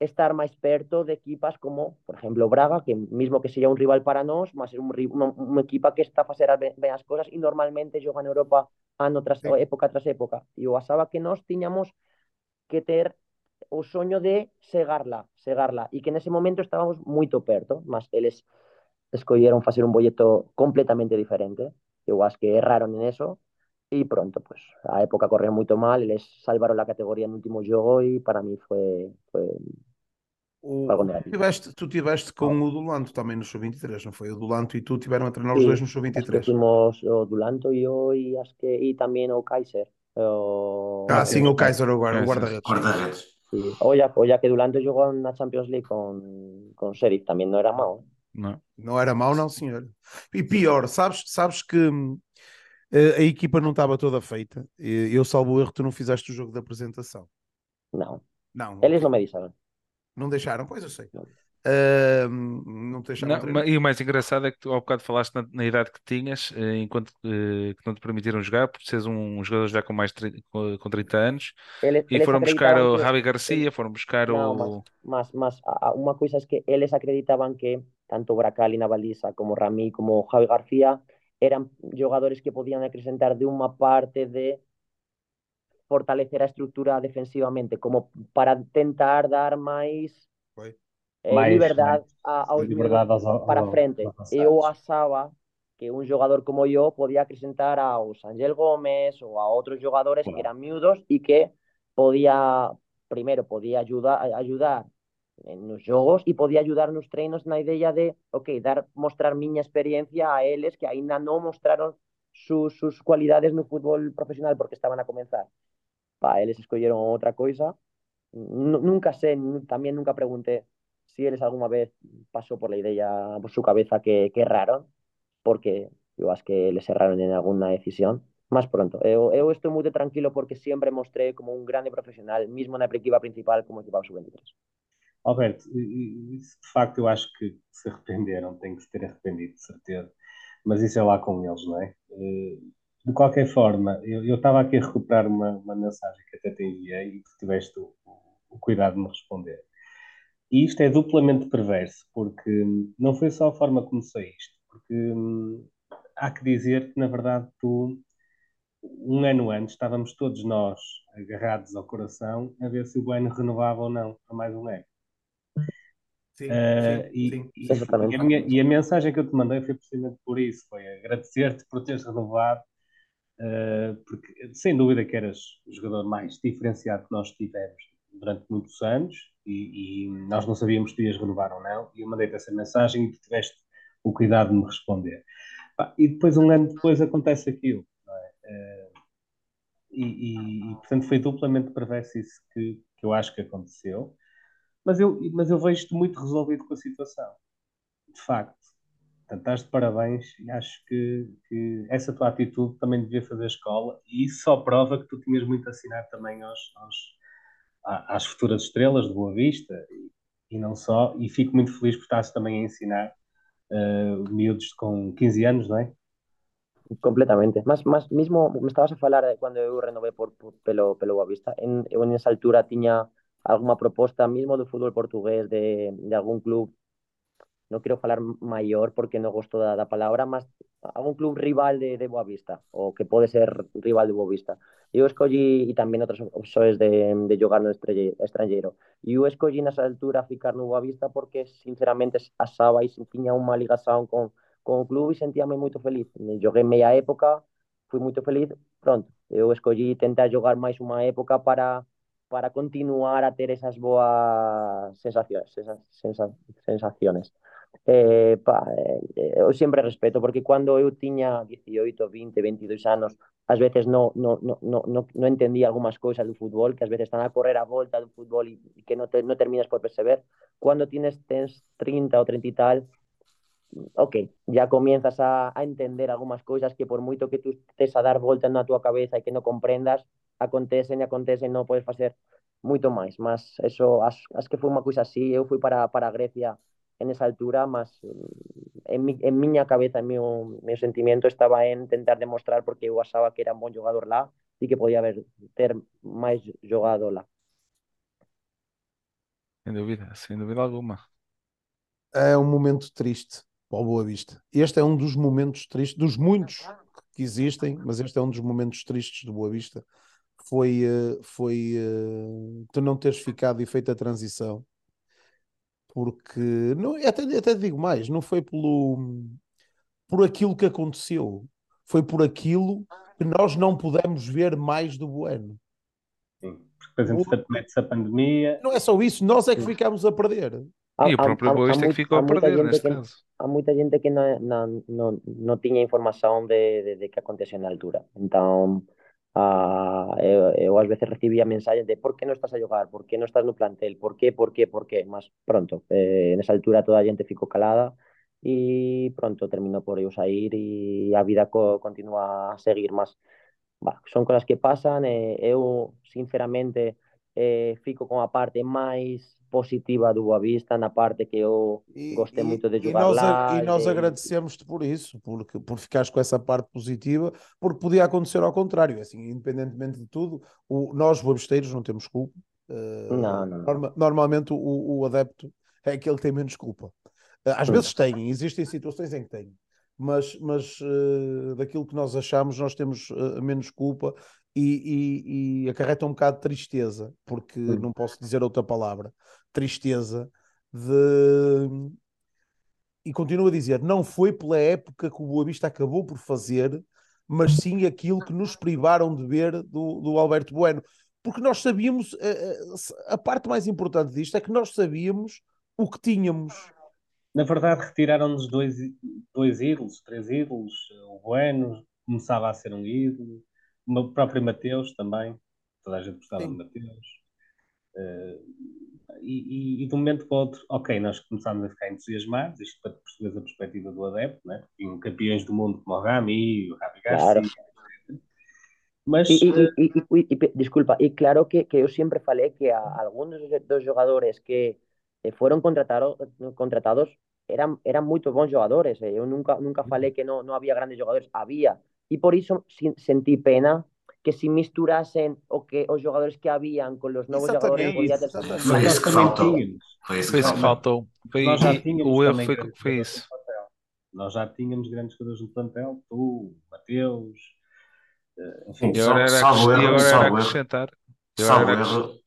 estar máis perto de equipas como, por exemplo, Braga, que mismo que sería un rival para nós, mas é un, unha, unha equipa que está a facer ben, ben as cosas e normalmente xoga en Europa ano tras Sí. época tras época. E eu achaba que nós tiñamos que ter o soño de segarla, segarla, e que nese momento estábamos moito perto, mas eles escolleron facer un bolleto completamente diferente. Eu acho que erraron en eso e pronto, pues a época correu moito mal, eles salvaron a categoría no último jogo e para mí foi O, tu, tiveste, tu tiveste com o Dulanto também no Sub-23, não foi? O Dulanto e tu tiveram a treinar os Sí, dois no acho que Sub-23. fuimos o Dulanto e eu e acho que e tamén o Kaiser. O, Ah, o- sim, o Kaiser, o guarda- o guarda-redes. Guarda-redes. sí. Olla, olla que Dulanto jogou na Champions League con, con Sheriff, tamén non era mau. Não. Não era mau, não, senhor. E pior, sabes, sabes que hum, a, equipa não estava toda feita. E Eu, salvo o erro, tu não fizeste o jogo de apresentação. Non. Não, Eles non me dixeron. Não deixaram, pois eu sei. Não. Ahm, não te deixaram Não, e o mais engraçado é que tu ao bocado falaste na, na idade que tinhas, eh, enquanto eh, que não te permitiram jogar, por seres um jogador já com mais de tri- com, com 30 anos, Eles, e eles foram buscar o Javi Garcia, foram buscar No, o. más, más, a- a- una cosa es que ellos acreditaban que tanto Bracali, Navalisa como Rami como Javi García eran jugadores que podían acrecentar de una parte de fortalecer a estructura defensivamente, como para tentar dar más Foi. eh, Mais, liberdade mais a- aos liberdade aos- para aos- frente. avançados. Eu que un jogador como yo podía acrecentar aos Ángel Gómez ou a outros jogadores que eran miúdos e que podía, primeiro, podía ayudar, ayudar en nos jogos e podía ayudar nos treinos na idea de, ok, dar mostrar miña experiencia a eles que aínda non mostraron sus, sus cualidades no fútbol profesional porque estaban a comenzar. Pa, eles escolleron outra coisa. N- nunca sé, n- también nunca pregunté si eles alguna vez pasó por la idea por su cabeza que, que erraron, porque yo acho que les erraron en alguna decisión. Más pronto. Eu, eu estou moi tranquilo porque sempre mostré como un grande profesional, mismo na equipa principal como equipa sub-23. Alberto, de facto eu acho que se arrependeram, têm que se ter arrependido, de certeza. Mas isso é lá com eles, não é? De qualquer forma, eu estava aqui a recuperar uma, uma mensagem que até te enviei e que tiveste o, o cuidado de me responder. E isto é duplamente perverso, porque hum, não foi só a forma como saíste, porque hum, há que dizer que, na verdade, tu, um ano antes, estávamos todos nós agarrados ao coração a ver se o Bueno renovava ou não para mais um ano. Sim, Eh, sim, e, sim. e- e a minha- e a mensagem que eu te mandei foi precisamente por isso, foi agradecer-te por teres renovado, porque sem dúvida que eras o jogador mais diferenciado que nós tivemos durante muitos anos e, e nós não sabíamos se ias renovar ou não, e eu mandei-te essa mensagem e tu tiveste o cuidado de me responder. E depois, um ano depois, acontece aquilo, é? Eh, e- e, portanto foi duplamente perverso isso que, que eu acho que aconteceu. Mas eu, mas eu vejo-te muito resolvido com a situação. De facto. Portanto, estás de parabéns e acho que, que essa tua atitude também devia fazer escola e isso só prova que tu tinhas muito a ensinar também aos, aos- às futuras estrelas de Boa Vista e, e não só. E fico muito feliz por estás também a ensinar eh, miúdos com 15 anos, não é? Completamente. Más, más mismo me estabas a falar de cuando eu renové por, por pelo, pelo Boavista. En, eu en esa altura tiña alguna proposta mismo do fútbol portugués de, de algún club no quiero falar maior porque non gosto da, da palabra, mas algún club rival de, de Boavista, ou que pode ser rival de Boavista. Eu escollí, e tamén outras opções de, de jogar no estrangeiro, e eu escollí nesa altura ficar no Boavista porque sinceramente asaba e tiña unha ligación con, con o club e sentíame moito feliz. Joguei meia época, fui moito feliz, pronto, eu escollí tentar jogar máis unha época para para continuar a ter esas boas sensacións, esas sensa, sensaciones. Eh, pa, eh, eu sempre respeto, porque cando eu tiña 18, 20, 22 anos, ás veces non no, no, no, no, no entendía algunhas cousas do fútbol, que ás veces están a correr a volta do fútbol e, que non, te, non terminas por perceber. Cando tienes tens 30 ou 30 e tal, ok, ya comienzas a, a entender algunhas cousas que por moito que tú estés a dar volta na túa cabeza e que non comprendas, acontecen e acontecen, non podes facer moito máis, mas eso, as, as que foi unha cousa así, eu fui para, para Grecia en esa altura, mas mm, en, mi, en miña cabeza, en meu, meu sentimento estaba en intentar demostrar porque eu achaba que era un bon jogador lá e que podía haber ter máis jogado lá. Sem dúvida, sem dúvida alguma. É um momento triste para o Boa Vista. Este é um dos momentos tristes, dos muitos que existem, mas este é um dos momentos tristes do Boa Vista. Foi, eh, foi eh, tu não teres ficado e feito a transição porque não, até, até digo mais, não foi pelo, por aquilo que aconteceu, foi por aquilo que nós não pudemos ver mais do Bueno. Sim, porque depois entretanto mete-se a pandemia. Não é só isso, nós é que ficámos a perder. E o próprio Boa é que ficou a perder neste que, caso. Há muita gente que não, não, não, não tinha informação de, de, de que aconteceu na altura. Então, uh, eu, eu às vezes recibia mensagens de por que não estás a jogar, por que não estás no plantel, por qué, por qué, por qué. Mas pronto, eh, nessa altura toda a gente ficou calada e pronto, terminou por eu sair e a vida co a seguir. Mas bah, son cousas que pasan e eu, sinceramente, eh, fico con a parte máis positiva do Boa Vista, na parte que eu gostei e, muito de jogar e nós, lá. E nós agradecemos-te por isso, porque, por ficares com essa parte positiva, porque podia acontecer ao contrário, assim, independentemente de tudo, o, nós, boabisteiros, não temos culpa. Uh, não, não. Norma, normalmente o, o adepto é aquele que tem menos culpa. Uh, às vezes têm, existem situações em que têm, mas, mas uh, daquilo que nós achamos, nós temos menos culpa e, e, e acarreta um bocado de tristeza, porque hum. não posso dizer outra palavra, tristeza de. E continuo a dizer, não foi pela época que o Boa Vista acabou por fazer, mas sim aquilo que nos privaram de ver do, do Alberto Bueno. Porque nós sabíamos, a, eh, eh, a parte mais importante disto é que nós sabíamos o que tínhamos. Na verdade, retiraram-nos dois, dois ídolos, três ídolos. O Bueno começava a ser um ídolo, o próprio Mateus também, toda a gente gostava Sim. de Mateus. Uh, e, e, e, de um momento para o outro, ok, nós começámos a ficar entusiasmados, isto para perceber a perspectiva do adepto, né? tinham campeões do mundo como o Rami, o Rabi Garcia, claro. Mas, e, uh... e, e, e, desculpa, e claro que, que eu sempre falei que a, alguns dos jogadores que foram contratados, contratados eram, eram muito bons jogadores. Eu nunca, nunca falei que não, não havia grandes jogadores, havia, y por eso sentí pena que se misturasen o que os jogadores que habían con los novos jogadores podía ter... Foi isso que faltou. Foi isso que faltou. Foi, Nós já tínhamos o erro foi, foi isso. Nós já tínhamos grandes jogadores no plantel, tu, Mateus, eh, enfim, e agora era, salvo erro, agora salvo era acrescentar. Salvo erro,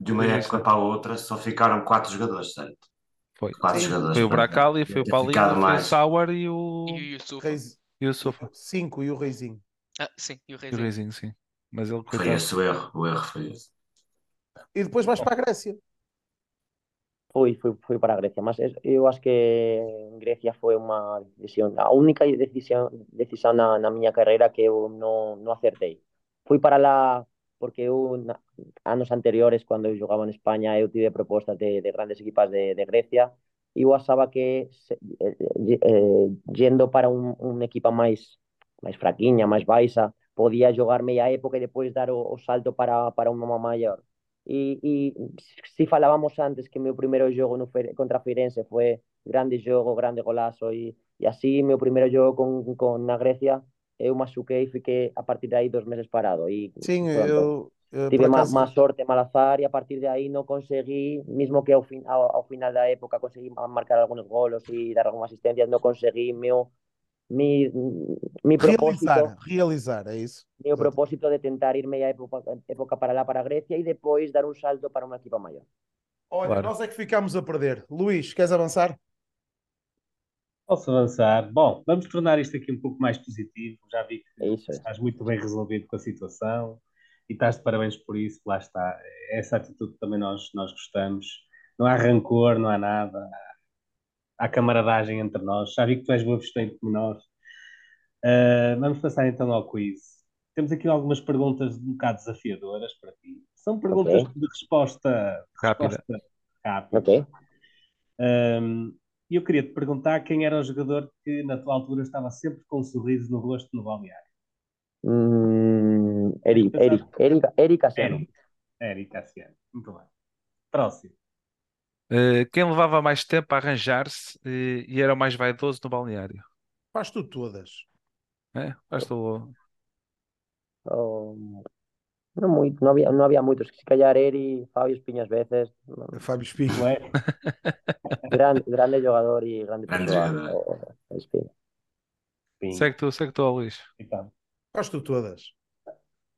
de uma época para a outra, só ficaram quatro jogadores, certo? Foi. Quatro Sim. jogadores. Foi o Bracali, foi o Paulinho, foi o Sauer e o... E o Yusuf. E o Sofa. Cinco e o Reizinho. Ah, sim, e o E o Reizinho. Reizinho, sim. Mas ele, Foi coitado, esse o erro, o erro foi esse. E depois vais para a Grécia. Fui, fui, fui para a Grecia, mas es- eu acho que en Grecia foi uma decisión, a única decisión, decisión na, na miña carreira que eu non, non acertei. Fui para lá porque eu, na, anos anteriores, cando eu jogaba en España, eu tive propostas de, de grandes equipas de, de Grecia eu achaba que eh, eh, yendo para un, un equipa máis máis fraquiña, máis baixa, podía jogar meia época e depois dar o, o salto para, para unha maior. E, e si falábamos antes que meu primeiro jogo no contra Firenze foi grande jogo, grande golazo e, e así meu primeiro jogo con, con na Grecia eu machuquei e fiquei a partir de aí dos meses parado. E, Sim, pronto. eu, Uh, Tive acaso... má, sorte, mal azar e a partir de aí non conseguí, mismo que ao, fin, ao, ao final da época conseguí marcar algunos golos e dar algumas asistencias, non conseguí meu mi, mi propósito realizar, realizar, é isso. Meu propósito de tentar ir meia época, época para lá para a Grecia e depois dar un salto para unha equipa maior. Olha, claro. nós é que ficamos a perder. Luís, queres avançar? Posso avançar. Bom, vamos tornar isto aqui um pouco mais positivo. Já vi que é isso, estás é. muito bem resolvido com a situação e estás de parabéns por isso, lá está. Essa atitude também nós, nós gostamos. Não há rancor, não há nada. Há camaradagem entre nós. Já vi que tu és boa vesteiro como nós. Uh, vamos passar então ao quiz. Temos aqui algumas perguntas um bocado desafiadoras para ti. São perguntas okay. de resposta rápida. Resposta rápida. Ok. Um, e eu queria te perguntar quem era o jogador que na tua altura estava sempre com um sorriso no rosto no balneário. Mm, Eric, Eric, Eric, Eric Cassiano. Eric, Eric Cassiano. Muito bem. Próximo. Uh, quem levava mais tempo a arranjar-se uh, e era o mais vaidoso no balneário? Faz tu todas. É? Faz tu. Oh, não muito, não havia, não havia muitos. Se calhar Eri, Fábio Espinho às vezes. Fábio Espinho. É? grande, grande jogador e grande, grande pessoa. jogador. Oh, Espinho. Segue tu, segue tu, Luís. Então. Faz tu todas.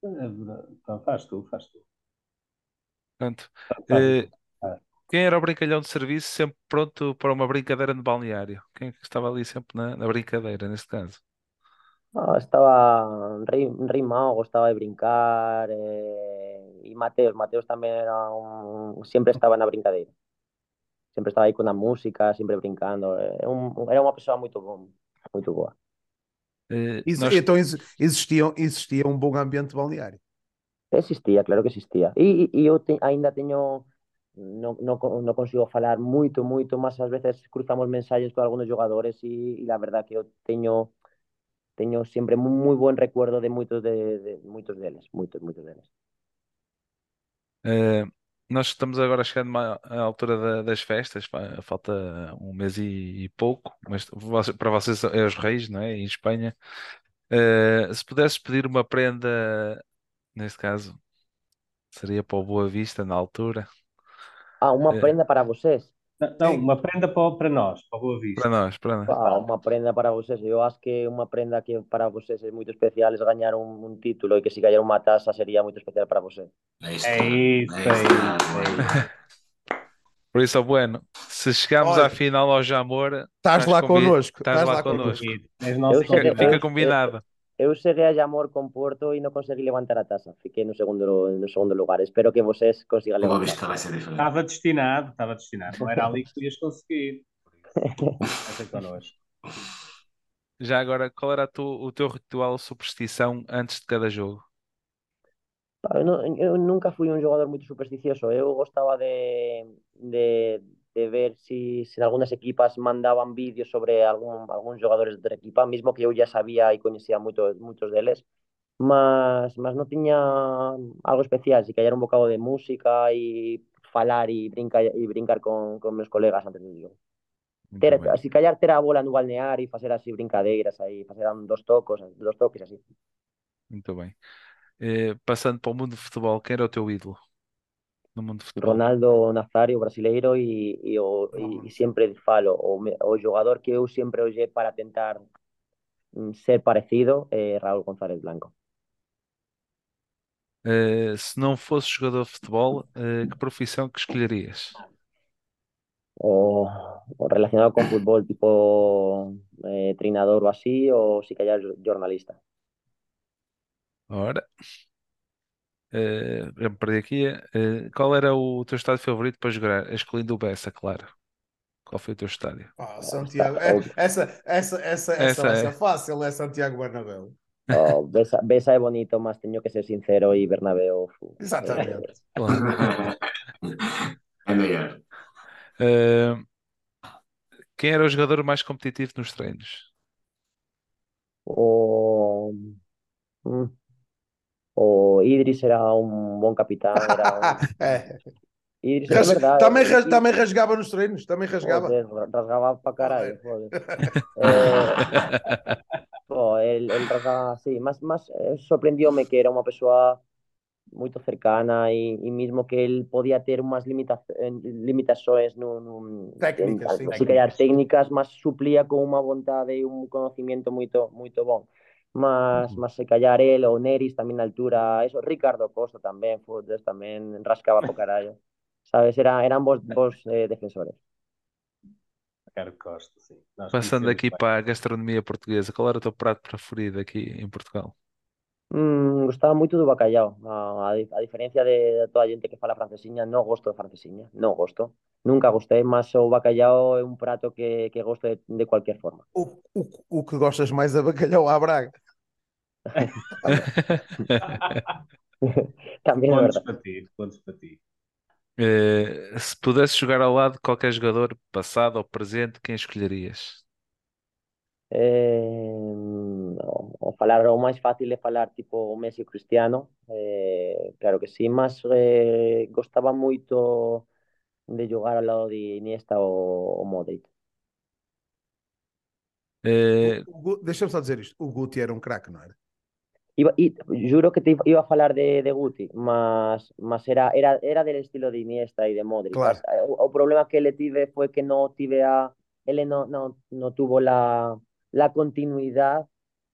Então, faz tu, faz tu. Pronto. Faz, uh, Quem era o brincalhão de serviço, sempre pronto para uma brincadeira no balneário? Quem é que estava ali sempre na, na brincadeira, neste caso? Ah, estaba Mao, gostaba de brincar, eh, y Mateos, Mateos tamén era un, sempre estaba na brincadeira. Sempre estaba aí con a música, sempre brincando. eh, un- era unha persoa moito bo- moito boa. Eh, nós- Então ex- existia, existia um bom ambiente balneário. Existía, claro que existía. E, e, e eu te, teño non, non, co- non consigo falar moito, moito, mas ás veces cruzamos mensaxes con algunos jogadores e, e la verdad que eu teño teño sempre moi, moi buen recuerdo de moitos de, de moitos deles, moitos, moitos deles. Eh, nós estamos agora chegando à altura da- das festas, fa- falta um mês e, e pouco, mas para vocês é os reis, não é? Em Espanha. Eh, se pudesses pedir uma prenda, neste caso, seria para o Boa Vista na altura, Ah, unha Eh. prenda para vocês. Não, uma prenda para, para nós, para a Boa Vista. para nós, para nós. Ah, unha prenda para vocês. Eu acho que unha prenda que para vocês é moito especial é gañar un, un título e que se gañar unha taza sería moito especial para vocês. É isto, É isso, É é isso, é isso. Por isso, bueno, se chegarmos Olha, à final ao Jamor, Estás lá connosco. estás lá connosco. Nosso Eu Fica, fica combinado. Eu cheguei a Llamor con Porto e non consegui levantar a taza. Fiquei no segundo, no segundo lugar. Espero que vocês Boa levantar. Vai ser diferente. Estava destinado, estava destinado. Não era ali que tu ias conseguir. Essa connosco. Já agora, qual era tu- o teu ritual superstição antes de cada jogo? Eu, non- eu nunca fui un xogador moito supersticioso. Eu gostaba de, de, de ver si, si algunhas equipas mandaban vídeos sobre algún, algúns xogadores de outra equipa, mismo que eu ya sabía e coñecía moito, moitos deles, mas, mas non tiña algo especial, si callar un bocado de música e falar e brincar, e brincar con, con meus colegas antes Ter, bem. si callar ter a bola no balneario e facer así brincadeiras aí, facer dos tocos, dos toques así. Muito bem. Eh, passando para o mundo do futebol, quem era o teu ídolo no mundo? Ronaldo Nazario, brasileiro, e, e, o, e, e sempre falo, o, o jogador que eu sempre ollei para tentar mm, ser parecido é Raúl González Blanco. Eh, se não fosse jogador de futebol, eh, que profissão que escolherias? O, o relacionado con fútbol, tipo eh, treinador ou así, ou si callar jornalista. Ora, eh, já me perdi aqui. Eh, qual era o teu estádio favorito para jogar? Excluindo o Bessa, claro. Qual foi o teu estádio? Ah, Santiago. É, essa, essa, essa, essa, Essa vai é. fácil, é Santiago Bernabéu. O Besa, Besa é bonito, mas teño que ser sincero e Bernabéu Exatamente. É melhor. Eh, quem era o jogador mais competitivo nos treinos? O, mm, o Idris era un bon capitán, era un... É. Idris, é Ras- verdade. também, ras- Idris- também rasgaba nos treinos, também rasgaba. Joder, ra- rasgaba para carallo, joder. Eh, po, el, el rasgaba, sí, más, más eh, sorprendióme que era unha persoa moito cercana e, e mismo que el podía ter unhas limita, eh, limitações nun, nun, Técnicas, en, sí. si callar técnicas, mas suplía con unha vontade e un conocimiento moito moito bon. Mas, Ujú. mas se callar el ou Neris na altura, eso, Ricardo Costa tamén, fodes, tamén rascaba po carallo. Sabes, era, eran vos, vos eh, defensores. Ricardo Costa, sim. Nós Passando aqui bem. para a gastronomia portuguesa, qual era o teu prato preferido aqui em Portugal? Mm, gostaba moito do bacallau. A, a, a diferencia de, de toda a xente que fala francesiña, non gosto de francesiña, non gosto. Nunca gostei, mas o bacallau é un prato que, que gosto de, de cualquier forma. O, o, o que gostas mais é bacalhau à Braga. Tamén é Pontos verdade. para ti, pontos para ti. Eh, se pudesse jogar ao lado de qualquer jogador, passado ou presente, quem escolherias? Eh, o, o falar o máis fácil é falar tipo o Messi e Cristiano, eh, claro que sí, mas eh, gostaba moito de jogar ao lado de Iniesta ou, ou Modric. Eh, O- o Gu- Deixa-me só dizer isto. O Guti era um craque, não era? Iba, i- juro que te iba- a falar de, de Guti, mas, mas era, era, era del estilo de Iniesta e de Modric. Claro. Mas, eh, O, o problema que le tive fue que no tive a, él no, no, no tuvo la, la continuidad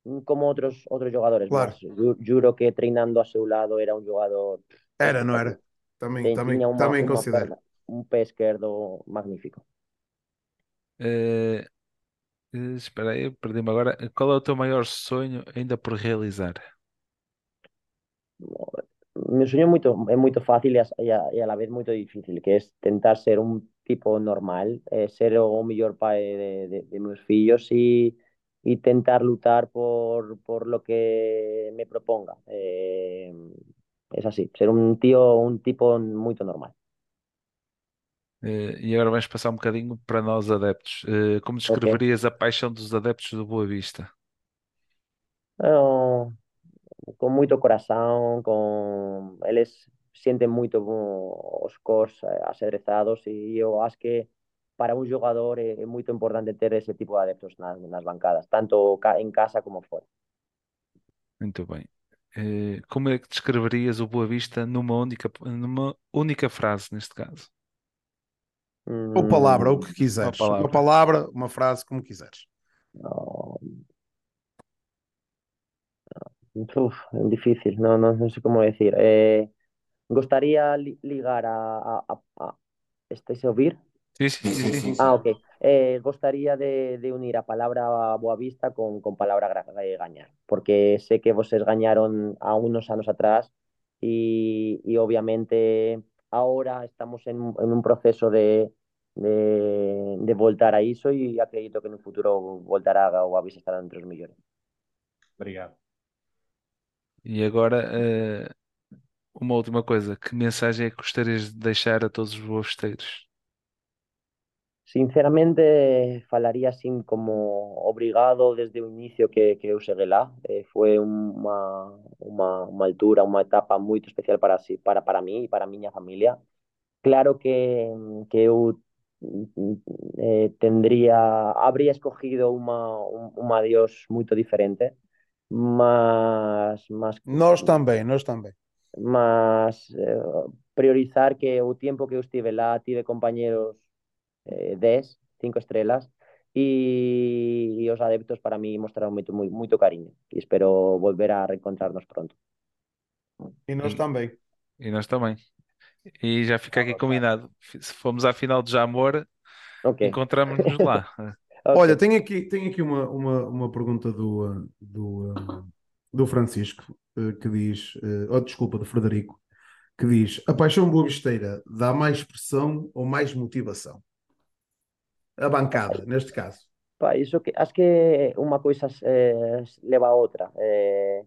mm, como otros, otros jugadores. Claro. Mas ju- juro que treinando a seu lado era un jugador Era, não era? Tinha uma, também uma considero. perna, un pé esquerdo magnífico. Eh, espera aí, perdi-me agora. Qual é o teu maior sonho ainda por realizar? Mi sueño é moito, é moito fácil e a, e a, e a la vez moito difícil, que é tentar ser un tipo normal, eh, ser o mellor pai de, de, de meus fillos e, e tentar lutar por, por lo que me proponga. Eh, es así, ser un tío, un tipo moito normal. Eh, e agora vamos passar um bocadinho para nós adeptos. Eh, como descreverias a paixão dos adeptos do Boa Vista? Bueno, con moito corazón, con eles sienten moito bo- os cos eh, axadrezados e eu acho que para un xogador é, é moito importante ter ese tipo de adeptos nas, nas bancadas, tanto ca- en casa como fora. Muito bem. Eh, como é que descreverias o Boa Vista numa única, numa única frase, neste caso? Ou palavra, o que quiseres. Uma palavra. Uma palavra, uma frase, como quiseres. no. Uf, é difícil, no, no, no sé cómo decir. Eh, gustaría li- ligar a, a, a, a- ¿estáis a oír? Sim, Sim, sim, sim, sim. sim. Ah, ok. Eh, gostaría de, de unir a palabra Boavista con, con palabra gañar, porque sé que vocês gañaron a unos anos atrás y, y obviamente ahora estamos en, en un proceso de, de, de voltar a iso y acredito que no futuro voltará a Boavista estará entre os millores. Obrigado. E agora, eh, uma última coisa. Que mensagem é que gostarias de deixar a todos os boavisteiros? Sinceramente, falaría así como obrigado desde o inicio que, que eu cheguei lá. Eh, foi unha, unha, unha altura, unha etapa moito especial para, para, para mí e para a miña familia. Claro que, que eu eh, tendría, habría escogido unha, un, un adiós moito diferente, mas, mas Nós também, nós também. mas eh, priorizar que o tiempo que eu estive lá tive compañeros eh, 10, 5 estrelas e, e os adeptos para mí mostraron moito, moi, moito cariño e espero volver a reencontrarnos pronto. E nós também. E nós também. E já fica aqui combinado. Se formos à final de Jamor, Ok. encontramos-nos lá. Ok. Olha, tenho aqui, tenho aqui uma, uma, uma pergunta do, do, do Francisco, uh, que diz, uh, oh, desculpa, do Frederico, que diz: a paixão boavisteira dá mais pressão ou mais motivação? A bancada, neste caso. Pa, iso que, acho que unha coisa eh, leva a outra. Eh,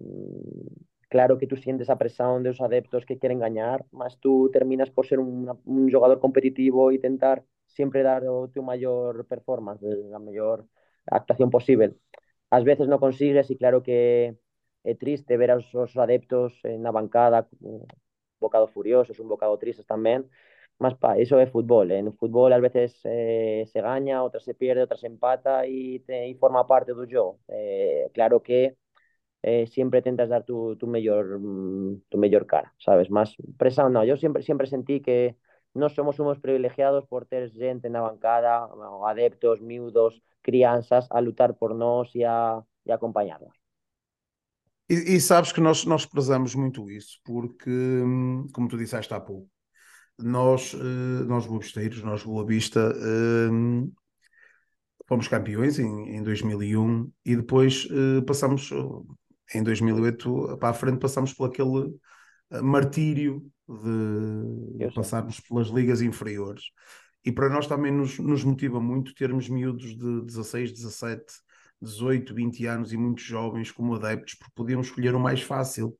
mm, claro que tú sientes a presión de os adeptos que queren gañar, mas tú terminas por ser un, un xogador competitivo e tentar sempre dar o teu maior performance, eh, a mellor actuación posible. Ás veces non consigues e claro que é triste ver aos, os adeptos eh, na bancada un bocado furiosos, un bocado tristes tamén, mas pa, iso é fútbol, eh? no fútbol ás veces eh, se gaña, outras se pierde, outras se empata e, te, e forma parte do jogo. Eh, claro que eh, sempre tentas dar tu, tu mellor mm, tu mellor cara, sabes? Mas presión no, yo sempre sempre sentí que nós somos uns privilegiados por ter xente na bancada, adeptos, miúdos, crianzas a lutar por nós e a, e a acompañarnos. E, e sabes que nós, nós prezamos muito isso, porque, hum, como tu disseste há pouco, nós, eh, nós boabisteiros, nós Boa Vista, hum, fomos campeões em, em 2001 e depois eh, passamos, em 2008 para a frente, passamos por aquele eh, martírio de, passarmos pelas ligas inferiores. E para nós também nos, nos motiva muito termos miúdos de 16, 17, 18, 20 anos e muitos jovens como adeptos, porque podíamos escolher o mais fácil,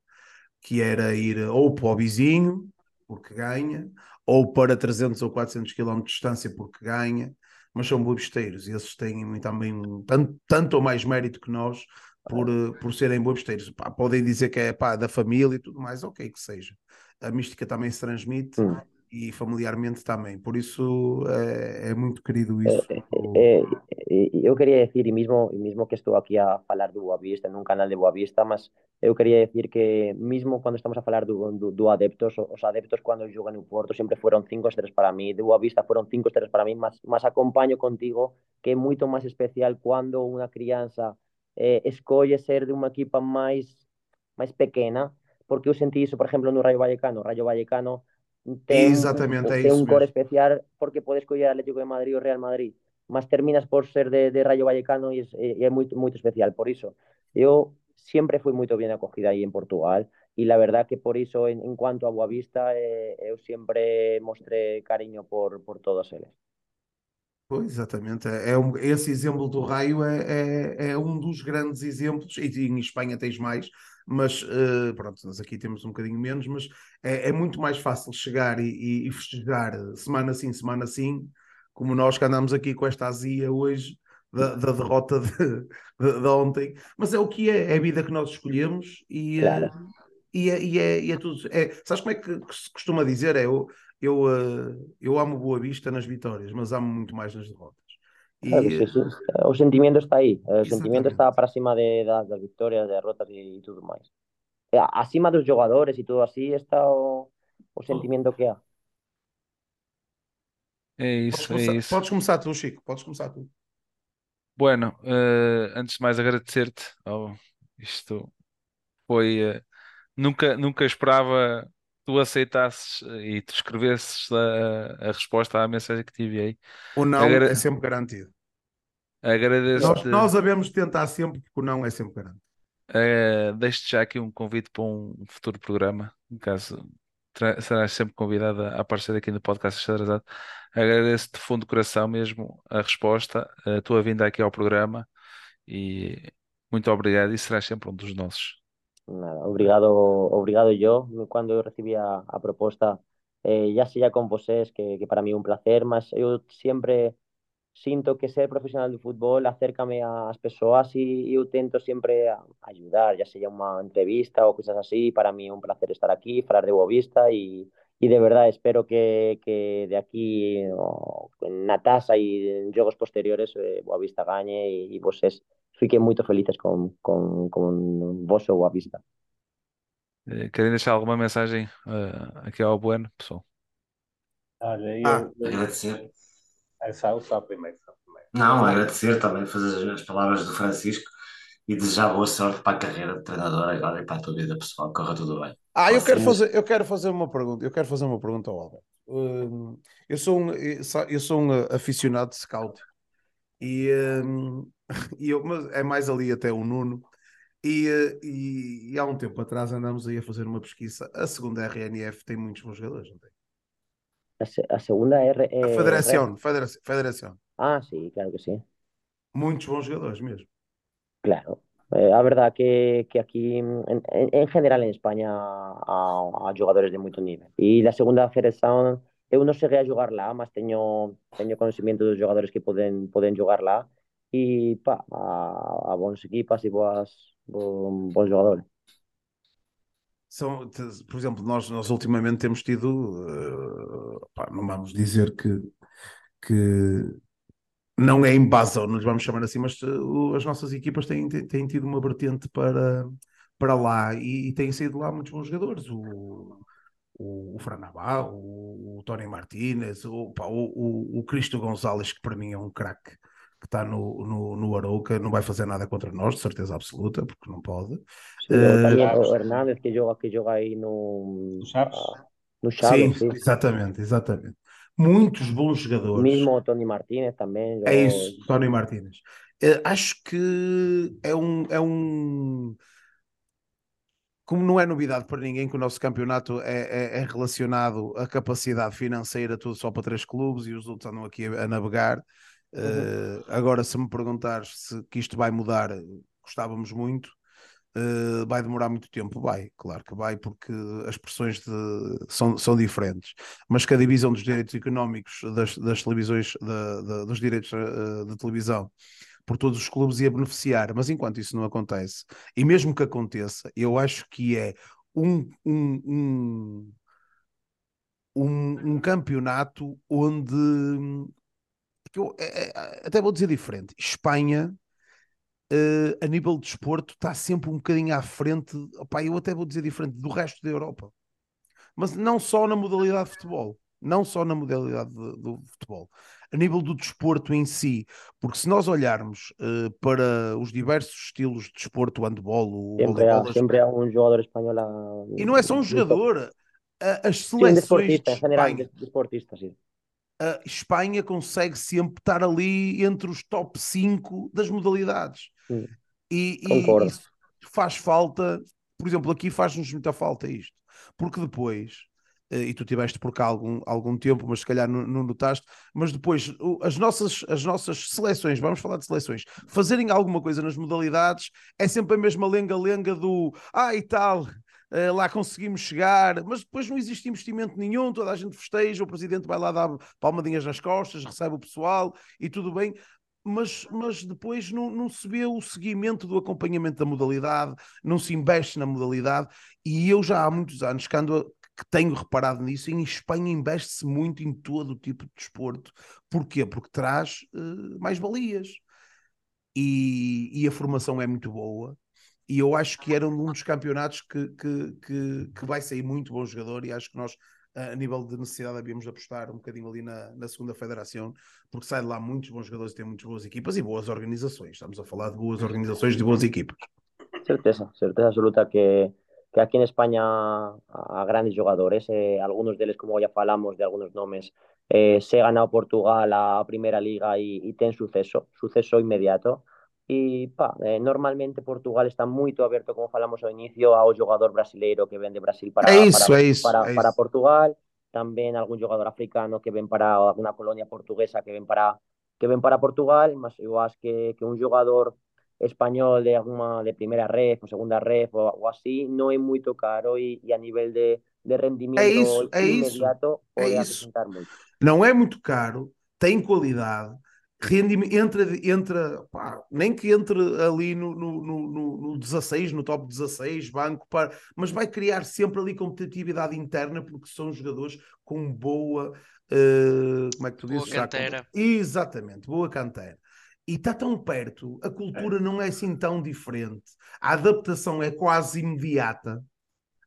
que era ir ou para o vizinho, porque ganha, ou para 300 ou 400 km de distância, porque ganha, mas são boabisteiros e esses têm também tanto, tanto ou mais mérito que nós por, eh, por serem boabisteiros. Pá, podem dizer que é pá, da família e tudo mais, ok, que seja. A mística também se transmite Hum. e familiarmente também, por isso é, é muito querido isso. O- Eh, eh, eu quería decir, e mismo, e mismo que estou aquí a falar do Boavista, nun canal de Boavista, mas eu quería decir que mismo cando estamos a falar do, do, do adeptos, os adeptos cando xogan no Porto sempre foron cinco estrelas para mí, de Boavista foron cinco estrelas para mí, mas, mas acompaño contigo que é moito máis especial cando unha crianza eh, escolle ser de unha equipa máis máis pequena, porque eu sentí iso, por exemplo, no Rayo Vallecano. Rayo Vallecano ten, Exatamente, é isso core mesmo. especial porque podes coller Atlético de Madrid ou Real Madrid, mas terminas por ser de, de Rayo Vallecano e, es, e é moito, moito especial. Por iso, eu sempre fui moito bien acogida aí en Portugal e la verdad que por iso, en, en cuanto a Boavista, eh, eu sempre mostré cariño por, por todos eles. Pois, exatamente. É um, esse exemplo do Raio é, é, é um dos grandes exemplos, e em Espanha tens mais, mas uh, pronto, nós aqui temos um bocadinho menos, mas é, é muito mais fácil chegar e, e, e, festejar semana sim, semana sim, como nós que andamos aqui com esta azia hoje da, da derrota de, de, de, ontem. Mas é o que é, é a vida que nós escolhemos e, Claro. uh, e, é, e, é, e é tudo. É, sabes como é que se costuma dizer? É, eu, eu, uh, eu amo Boa Vista nas vitórias, mas amo muito mais nas derrotas. E, Claro, sí, sí. O sentimento está aí. O Exactamente. sentimento está para cima de, das, das victorias, das derrotas e, e tudo máis. A- Acima dos jogadores e todo así está o, o sentimento que há. É podes, isso, é começar, isso. podes começar tu, Chico, podes começar tu. Bueno, eh, antes de mais agradecer-te. Oh, isto foi. eh, nunca, nunca esperava tu aceitasses e tu escrevesses a, a resposta à mensagem que te enviei. O não Agra- é sempre garantido. Nós, Agradeço-te. nós sabemos tentar sempre, porque o não é sempre garantido. Eh, deixo-te já aqui um convite para um futuro programa, no caso serás sempre convidada a aparecer aqui no podcast Xadrezado. Agradeço-te de fundo do coração mesmo a resposta, a tua vinda aqui ao programa e muito obrigado e serás sempre um dos nossos. Nada, obrigado, obrigado yo. Cuando eu recibí a, a proposta, eh, ya sea con vocês, que, que para mí un placer, mas eu sempre sinto que ser profesional do fútbol acércame ás persoas e eu tento sempre a- ayudar, ya sea unha entrevista ou cousas así, para mí un placer estar aquí, falar de Boavista e, e de verdade espero que, que de aquí o, na taza e en jogos posteriores eh, Boavista gañe e, e vocês fiquem moito felices con, con, con vosso Boavista. Eh, Querem deixar alguma mensagem eh, aqui ao Bueno, pessoal? Olha, Ah, eu, Agradecer. eu só, só primeiro, só primeiro. Não, agradecer também, fazer as palavras do Francisco e desejar boa sorte para a carreira de treinador agora e para a tua vida pessoal. Corra tudo bem. Ah, eu quero fazer, eu quero fazer uma pergunta. Eu quero fazer uma pergunta ao Alberto. Hum, eu sou um, eu sou- eu sou um aficionado de scout e, hum, e eu, mas é mais ali até o Nuno. E, eh, e, e há um tempo atrás andamos aí a fazer uma pesquisa. A segunda RNF tem muitos bons jogadores, não tem? A, a segunda R, A eh, Federação, Federação, Federação. Ah, sí, claro que sí. Muitos bons jogadores mesmo. Claro. Eh, a verdad que, que aquí, en, en- en general en España, há, há jogadores de moito nivel. E da segunda federación, eu non cheguei a lá, mas teño, teño conocimiento dos jogadores que poden, poden jogar lá. E, pá, a, a bons equipas e boas, bon, bons jogadores. São, por exemplo, nós, nós ultimamente temos tido, eh, pá, não vamos dizer que, que não é em base, ou não lhes vamos chamar assim, mas o- as nossas equipas têm, têm tido uma vertente para, para lá e, e têm saído lá muitos bons jogadores. O, o, o Fran Navarro, o, o Tony Martínez, o, pá, o, o, o Cristo Gonzalez, que para mim é um craque que está no, no, no Arouca, não vai fazer nada contra nós, de certeza absoluta, porque não pode. Eh, o o Hernández que joga, que joga aí no, Tu sabes? ah, no Sim, Chaves, sí. exatamente, exatamente. Muitos bons jogadores. Mismo o Tony Martínez tamén. É jogou- isso, Tony Martínez. Eh, acho que é um, é um. Como não é novidade para ninguém que o nosso campeonato é, é- é relacionado à capacidade financeira, tudo só para três clubes e os outros andam aqui a, a navegar. Eh, agora, se me perguntares se que isto vai mudar, gostávamos muito. Eh, vai demorar muito tempo? Vai, claro que vai, porque as pressões de- são, são diferentes. Mas que a divisão dos direitos económicos das, das televisões, da- da- dos direitos eh, de televisão, por todos os clubes ia beneficiar. Mas enquanto isso não acontece, e mesmo que aconteça, eu acho que é um, um, um, um, um campeonato onde. que eu, é- é- até vou dizer diferente. Espanha eh, a nível de desporto está sempre um bocadinho à frente, opá, eu até vou dizer diferente, do resto da Europa. Mas não só na modalidade de futebol, não só na modalidade de- do futebol, a nível do desporto em si, porque se nós olharmos eh, para os diversos estilos de desporto, o handball, o Sempre há, sempre há um jogador espanhol a... e não é só um jogador, a- as seleções de general, un Espanha, des- deportista, sí. a Espanha consegue sempre estar ali entre os top 5 das modalidades. Mm, E, e isso faz falta, por exemplo, aqui faz-nos muita falta isto, porque depois, e tu tiveste por cá algum, algum tempo, mas se calhar não, não notaste, mas depois o- as nossas, as nossas seleções, vamos falar de seleções, fazerem alguma coisa nas modalidades é sempre a mesma lenga-lenga do ah e tal. eh, lá conseguimos chegar, mas depois não existe investimento nenhum, toda a gente festeja, o presidente vai lá dar palmadinhas nas costas, recebe o pessoal e tudo bem, mas, mas depois não, não se vê o seguimento do acompanhamento da modalidade, não se investe na modalidade, e eu já há muitos anos que, ando que tenho reparado nisso, em Espanha investe-se muito em todo o tipo de desporto. Porquê? Porque traz eh, mais valias. E, e a formação é muito boa. E eu acho que era um dos campeonatos que, que, que, que vai sair muito bom jogador, e acho que nós, a nível de necessidade, havíamos de apostar um bocadinho ali na, na segunda federação, porque sai de lá muitos bons jogadores e tem muitas boas equipas e boas organizações. Estamos a falar de boas organizações de boas equipas. Certeza, certeza absoluta que, que aquí en España a grandes jugadores, eh, algunos de ellos, como ya falamos de algunos nombres, eh, se ganado Portugal a Primera Liga y, y ten suceso, suceso inmediato. Y pa, eh, normalmente Portugal está muy abierto, como falamos ao inicio, ao jogador brasileiro que ven de Brasil para, É isso, para, é isso, para, é para isso. Portugal, también algún jugador africano que ven para alguna colonia portuguesa que ven para, que ven para Portugal, mas eu acho que, que un jugador español de alguna de primera ref o segunda ref o, o así no é moito caro e, e a nivel de, de rendimiento É isso, é isso, inmediato é pode isso. acrescentar moito. Não é muito caro, tem qualidade, rendimento, entra, entra pá, nem que entre ali no, no, no, no, no 16, no top 16, banco, para, mas vai criar sempre ali competitividade interna, porque são jogadores com boa. eh, como é que tu Boa dizes? Já, com- canteira. Exatamente, boa canteira. E está tão perto, a cultura não é assim tão diferente, a adaptação é quase imediata.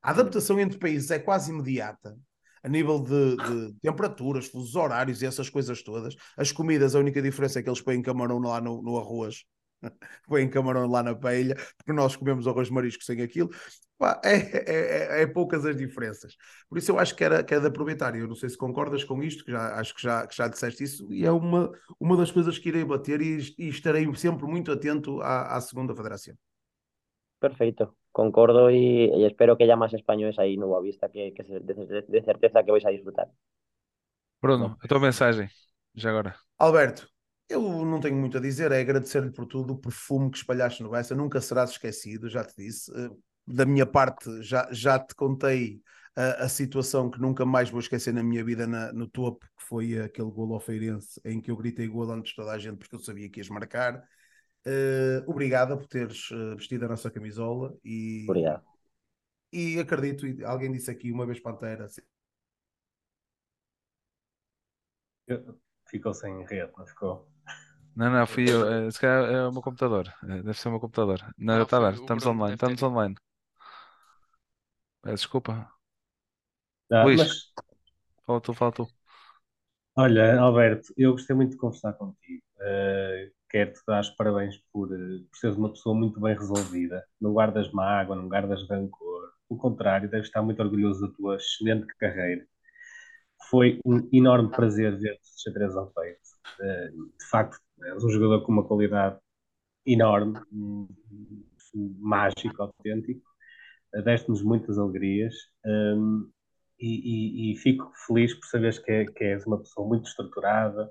A adaptação entre países é quase imediata. A nível de, de temperaturas, fusos horários e essas coisas todas. As comidas, a única diferença é que eles põem camarão lá no, no arroz. Põem camarão lá na paella, porque nós comemos arroz marisco sem aquilo. Pá, é, é- é- é poucas as diferenças. Por isso eu acho que era, que era de aproveitar. Eu não sei se concordas com isto, que já, acho que já, que já disseste isso, e é uma, uma das coisas que irei bater e, e estarei sempre muito atento à, à segunda federação. Perfecto, concordo y, y espero que haya más españoles ahí en Nueva Vista que, que se- de, de certeza que vais a disfrutar. Bruno, a tua mensagem, já agora. Alberto, eu não tenho muito a dizer, é agradecer-lhe por tudo, o perfume que espalhaste no Bessa, nunca serás esquecido, já te disse. Eh, Da minha parte, já, já te contei a, a situação que nunca mais vou esquecer na minha vida na- no topo, que foi aquele golo ao Feirense, em que eu gritei golo antes de toda a gente, porque eu sabia que ias marcar. Eh, obrigada por teres eh, vestido a nossa camisola e, Obrigado. e acredito, e alguém disse aqui uma vez Pantera, Eu- Ficou sem rede, não ficou? Não, não, fui eu. eh, Se calhar é o meu computador. Eh, Deve ser o meu computador. Não, Não, está foi aberto. o Estamos Bruno, online. deve ter Estamos online. Peço desculpa. Ah, Luís. mas, Fala tu, fala tu. olha, Alberto, eu gostei muito de conversar contigo. Uh, Quero-te dar os parabéns por, por seres uma pessoa muito bem resolvida. Não guardas mágoa, não guardas rancor. Pelo contrário, deves estar muito orgulhoso da tua excelente carreira. Foi um enorme prazer ver-te de xadrez ao peito. Uh, de facto, és um jogador com uma qualidade enorme, um- um mágico, autêntico. Deste-nos muitas alegrias. Um, e, e- e fico feliz por saberes que, é- que és uma pessoa muito estruturada,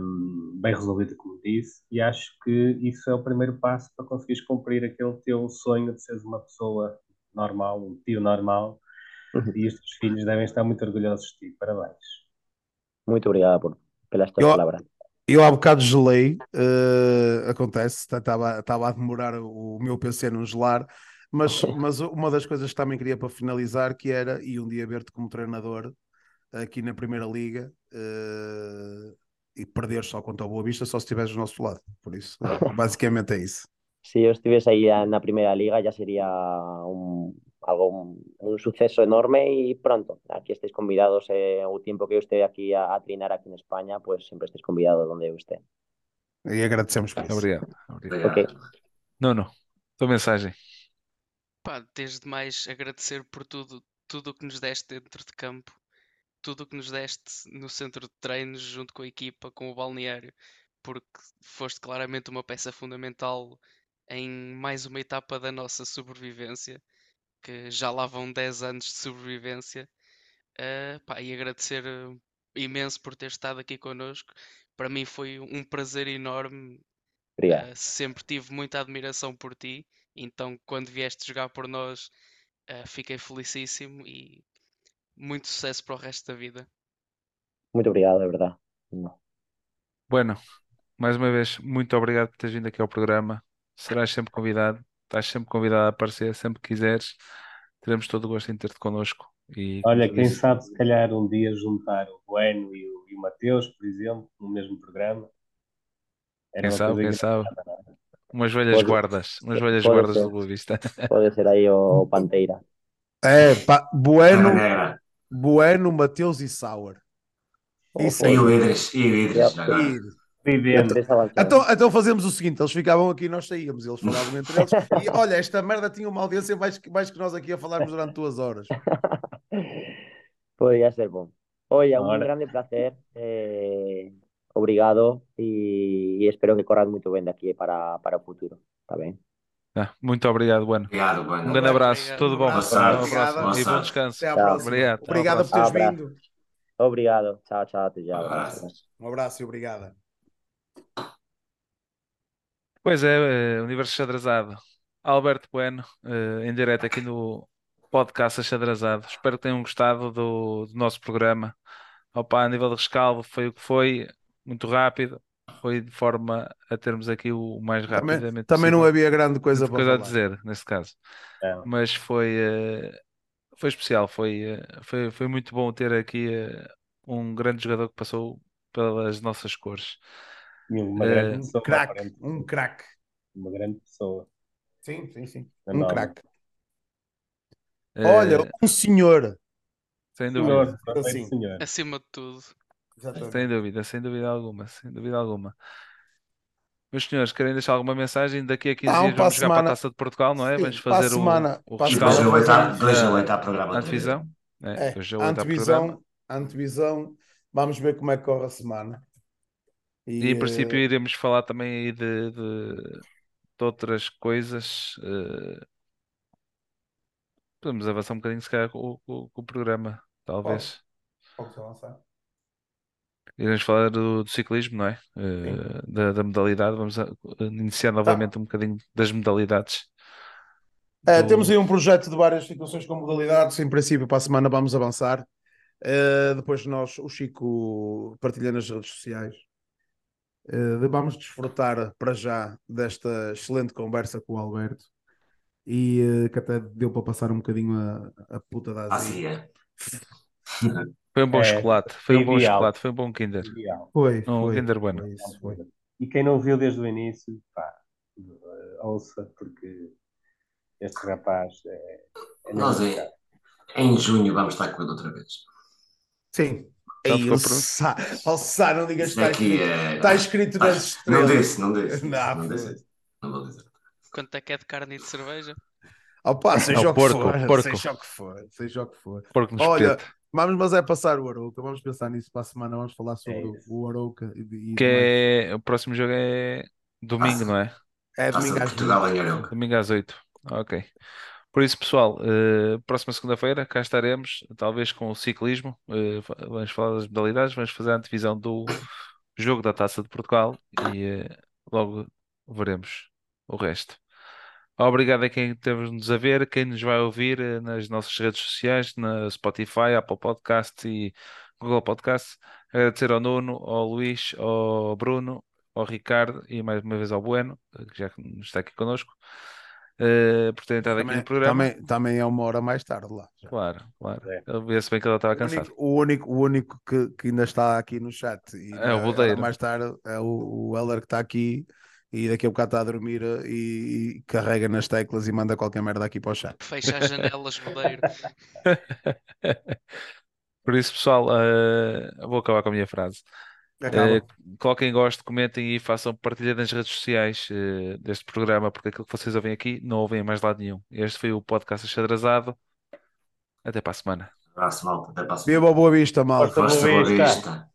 hum, bem resolvida, como disse, e acho que isso é o primeiro passo para conseguires cumprir aquele teu sonho de seres uma pessoa normal, um tio normal, Uhum. e os teus filhos devem estar muito orgulhosos de ti. Parabéns. Muito obrigado por pelas tuas palabras. Eu há bocado gelei, eh, acontece, estava a demorar o, meu PC não gelar, mas, mas uma das coisas que também queria para finalizar, que era, e um dia ver-te como treinador aqui na Primeira Liga, eh, e perder só contra o Boa Vista, só se estiveres do nosso lado. Por isso, basicamente é isso. Si yo estuviese ahí en la primera liga ya sería un, algo, un, suceso enorme y pronto. Aquí estéis convidados, eh, o tiempo que yo esté aquí a, a trinar aquí en España, pues siempre estéis convidados donde esté. E agradecemos por isso. Obrigado. Obrigado. Obrigado. Nuno, tua mensagem. Pá, desde mais agradecer por tudo, tudo o que nos deste dentro de campo, tudo o que nos deste no centro de treinos, junto com a equipa, com o balneário, porque foste claramente uma peça fundamental em mais uma etapa da nossa sobrevivência, que já lá vão 10 anos de sobrevivência. Uh, pá, e agradecer eh, imenso por ter estado aqui connosco. Para mim foi um prazer enorme. Obrigado. Uh, sempre tive muita admiração por ti. Então, quando vieste jogar por nós, uh, fiquei felicíssimo e muito sucesso para o resto da vida. Muito obrigado, é verdade. Bueno, mais uma vez, muito obrigado por teres vindo aqui ao programa. Serás sempre convidado, estás sempre convidado a aparecer, sempre que quiseres. Teremos todo o gosto em ter-te connosco. E, Olha, quem disse, sabe se calhar um dia juntar o Bueno e o, e o Mateus, por exemplo, no mesmo programa. Era quem sabe, quem sabe. é? Umas velhas Pode- guardas, umas velhas pode guardas ser. do Boa Vista. Pode ser aí o, o Panteira. É, pá, Bueno, Negra. Bueno, Mateus e Sauer. Isso E o Idris, e o Idris. E- Vivendo. Então, então fazemos o seguinte: eles ficavam aqui e nós saíamos, eles falavam entre eles. E olha, esta merda tinha uma audiência mais que, mais que nós aqui a falarmos durante duas horas. Podría ser bom. Oye, un Ahora- grande placer. eh, obrigado y, y espero que corras muito bem daqui para, para o futuro. Está bem? Ah, muito obrigado, bueno. Obrigado, bueno. Um grande abraço, Obrigado. tudo bom. Abraço, Boa e bom descanso. Até à próxima. Obrigado. Obrigado por teres Abraço. vindo. Obrigado. Tchau, tchau. Até já. Um abraço. Um abraço e obrigada. Pois é, eh, Universo Xadrezado. Alberto Bueno, eh, em direto aqui no podcast Xadrezado. Espero que tenham gostado do, do nosso programa. Opa, a nível de rescaldo foi o que foi, muito rápido. Foi de forma a termos aqui o mais Também, rapidamente também não possível. havia grande coisa Muita para coisa a falar. dizer nesse caso. Não. Mas foi, eh, foi especial, foi, eh, foi, foi muito bom ter aqui eh, um grande jogador que passou pelas nossas cores. Uma Eh, grande Um pessoa, craque, aparentemente. um craque. Uma grande pessoa. Sim, sim, sim. É Um craque. Eh, Olha, um senhor. sem Senhor, dúvida, perfeito Assim. senhor. Acima de tudo. Exatamente. sem dúvida, sem dúvida alguma, sem dúvida alguma. Meus senhores, querem deixar alguma mensagem? Daqui a 15 Não, dias vamos jogar para a Taça de Portugal, não é? Sim, Vamos fazer o, semana- o rescaldo a da oito há programa antevisão. É, É, programa. antevisão, antevisão. Vamos ver como é que corre a semana. E em eh, princípio iremos falar também aí de, de, de outras coisas. eh, podemos avançar um bocadinho, se calhar, com, o- com- com o programa, talvez. Pode avançar. Iremos falar do, do ciclismo, não é? Eh, da, da modalidade. Vamos a- iniciar novamente um bocadinho das modalidades. É, do- temos aí um projeto de várias situações com modalidades. Em princípio, para a semana vamos avançar. Eh, depois nós, o Chico partilha nas redes sociais. Eh, vamos desfrutar para já desta excelente conversa com o Alberto e eh, que até deu para passar um bocadinho a, a puta da Ah, azia. sim, é. Foi um bom É, chocolate, foi um bom ideal. chocolate, foi um bom Kinder. Ideal. Foi, Um foi, Kinder Bueno. foi isso, foi. E quem não viu desde o início, pá, eh, ouça, porque este rapaz é, é Nós é-. Em junho vamos estar com ele outra vez. Sim. Ei, o? Sá, ó Sá, não digas que está aqui escrito, é. está escrito Ah, nas Não estrelas. disse, não disse. Não, Não disse. Não vou dizer. Quanto é que é de carne e de cerveja? Opa, seja É o o que porco, for, porco. seja o que for, seja o que for. Porco no Olha, espeto. Vamos, mas é passar o Arouca. Vamos pensar nisso para a semana. Vamos falar sobre É o- Arouca. E, e Que é, o próximo jogo é domingo, Taça. não é? é domingo às Portugal 20. em Arouca. Domingo às 8. Ok. Por isso, pessoal, eh, próxima segunda-feira cá estaremos, talvez com o ciclismo. fa- vamos falar das modalidades, vamos fazer a antevisão do jogo da Taça de Portugal e eh, logo veremos o resto. Obrigado a quem esteve-nos a ver, quem nos vai ouvir nas nossas redes sociais, na Spotify, Apple Podcasts e Google Podcasts. Agradecer ao Nuno, ao Luís, ao Bruno, ao Ricardo e mais uma vez ao Bueno, que já está aqui connosco, eh, por terem estado aqui Também, no programa. também, também é uma hora mais tarde lá. já. Claro, claro. É. Vê-se bem que ele estava único, o único, o único que, que ainda está aqui no chat e É o Bodeiro. mais tarde é o, o Heller que está aqui e daqui a bocado está a dormir eh, e, e carrega nas teclas e manda qualquer merda aqui para o chat. Fecha as janelas, rodeiro. Por isso, pessoal, eh, vou acabar com a minha frase. Acaba. Eh, coloquem gosto, comentem e façam partilha nas redes sociais eh, deste programa, porque aquilo que vocês ouvem aqui não ouvem em mais lado nenhum. Este foi o podcast Achadrazado. Até para a semana. Abraço, malta. Até para a semana. Viva a Boa Vista, malta. Boa. Vista.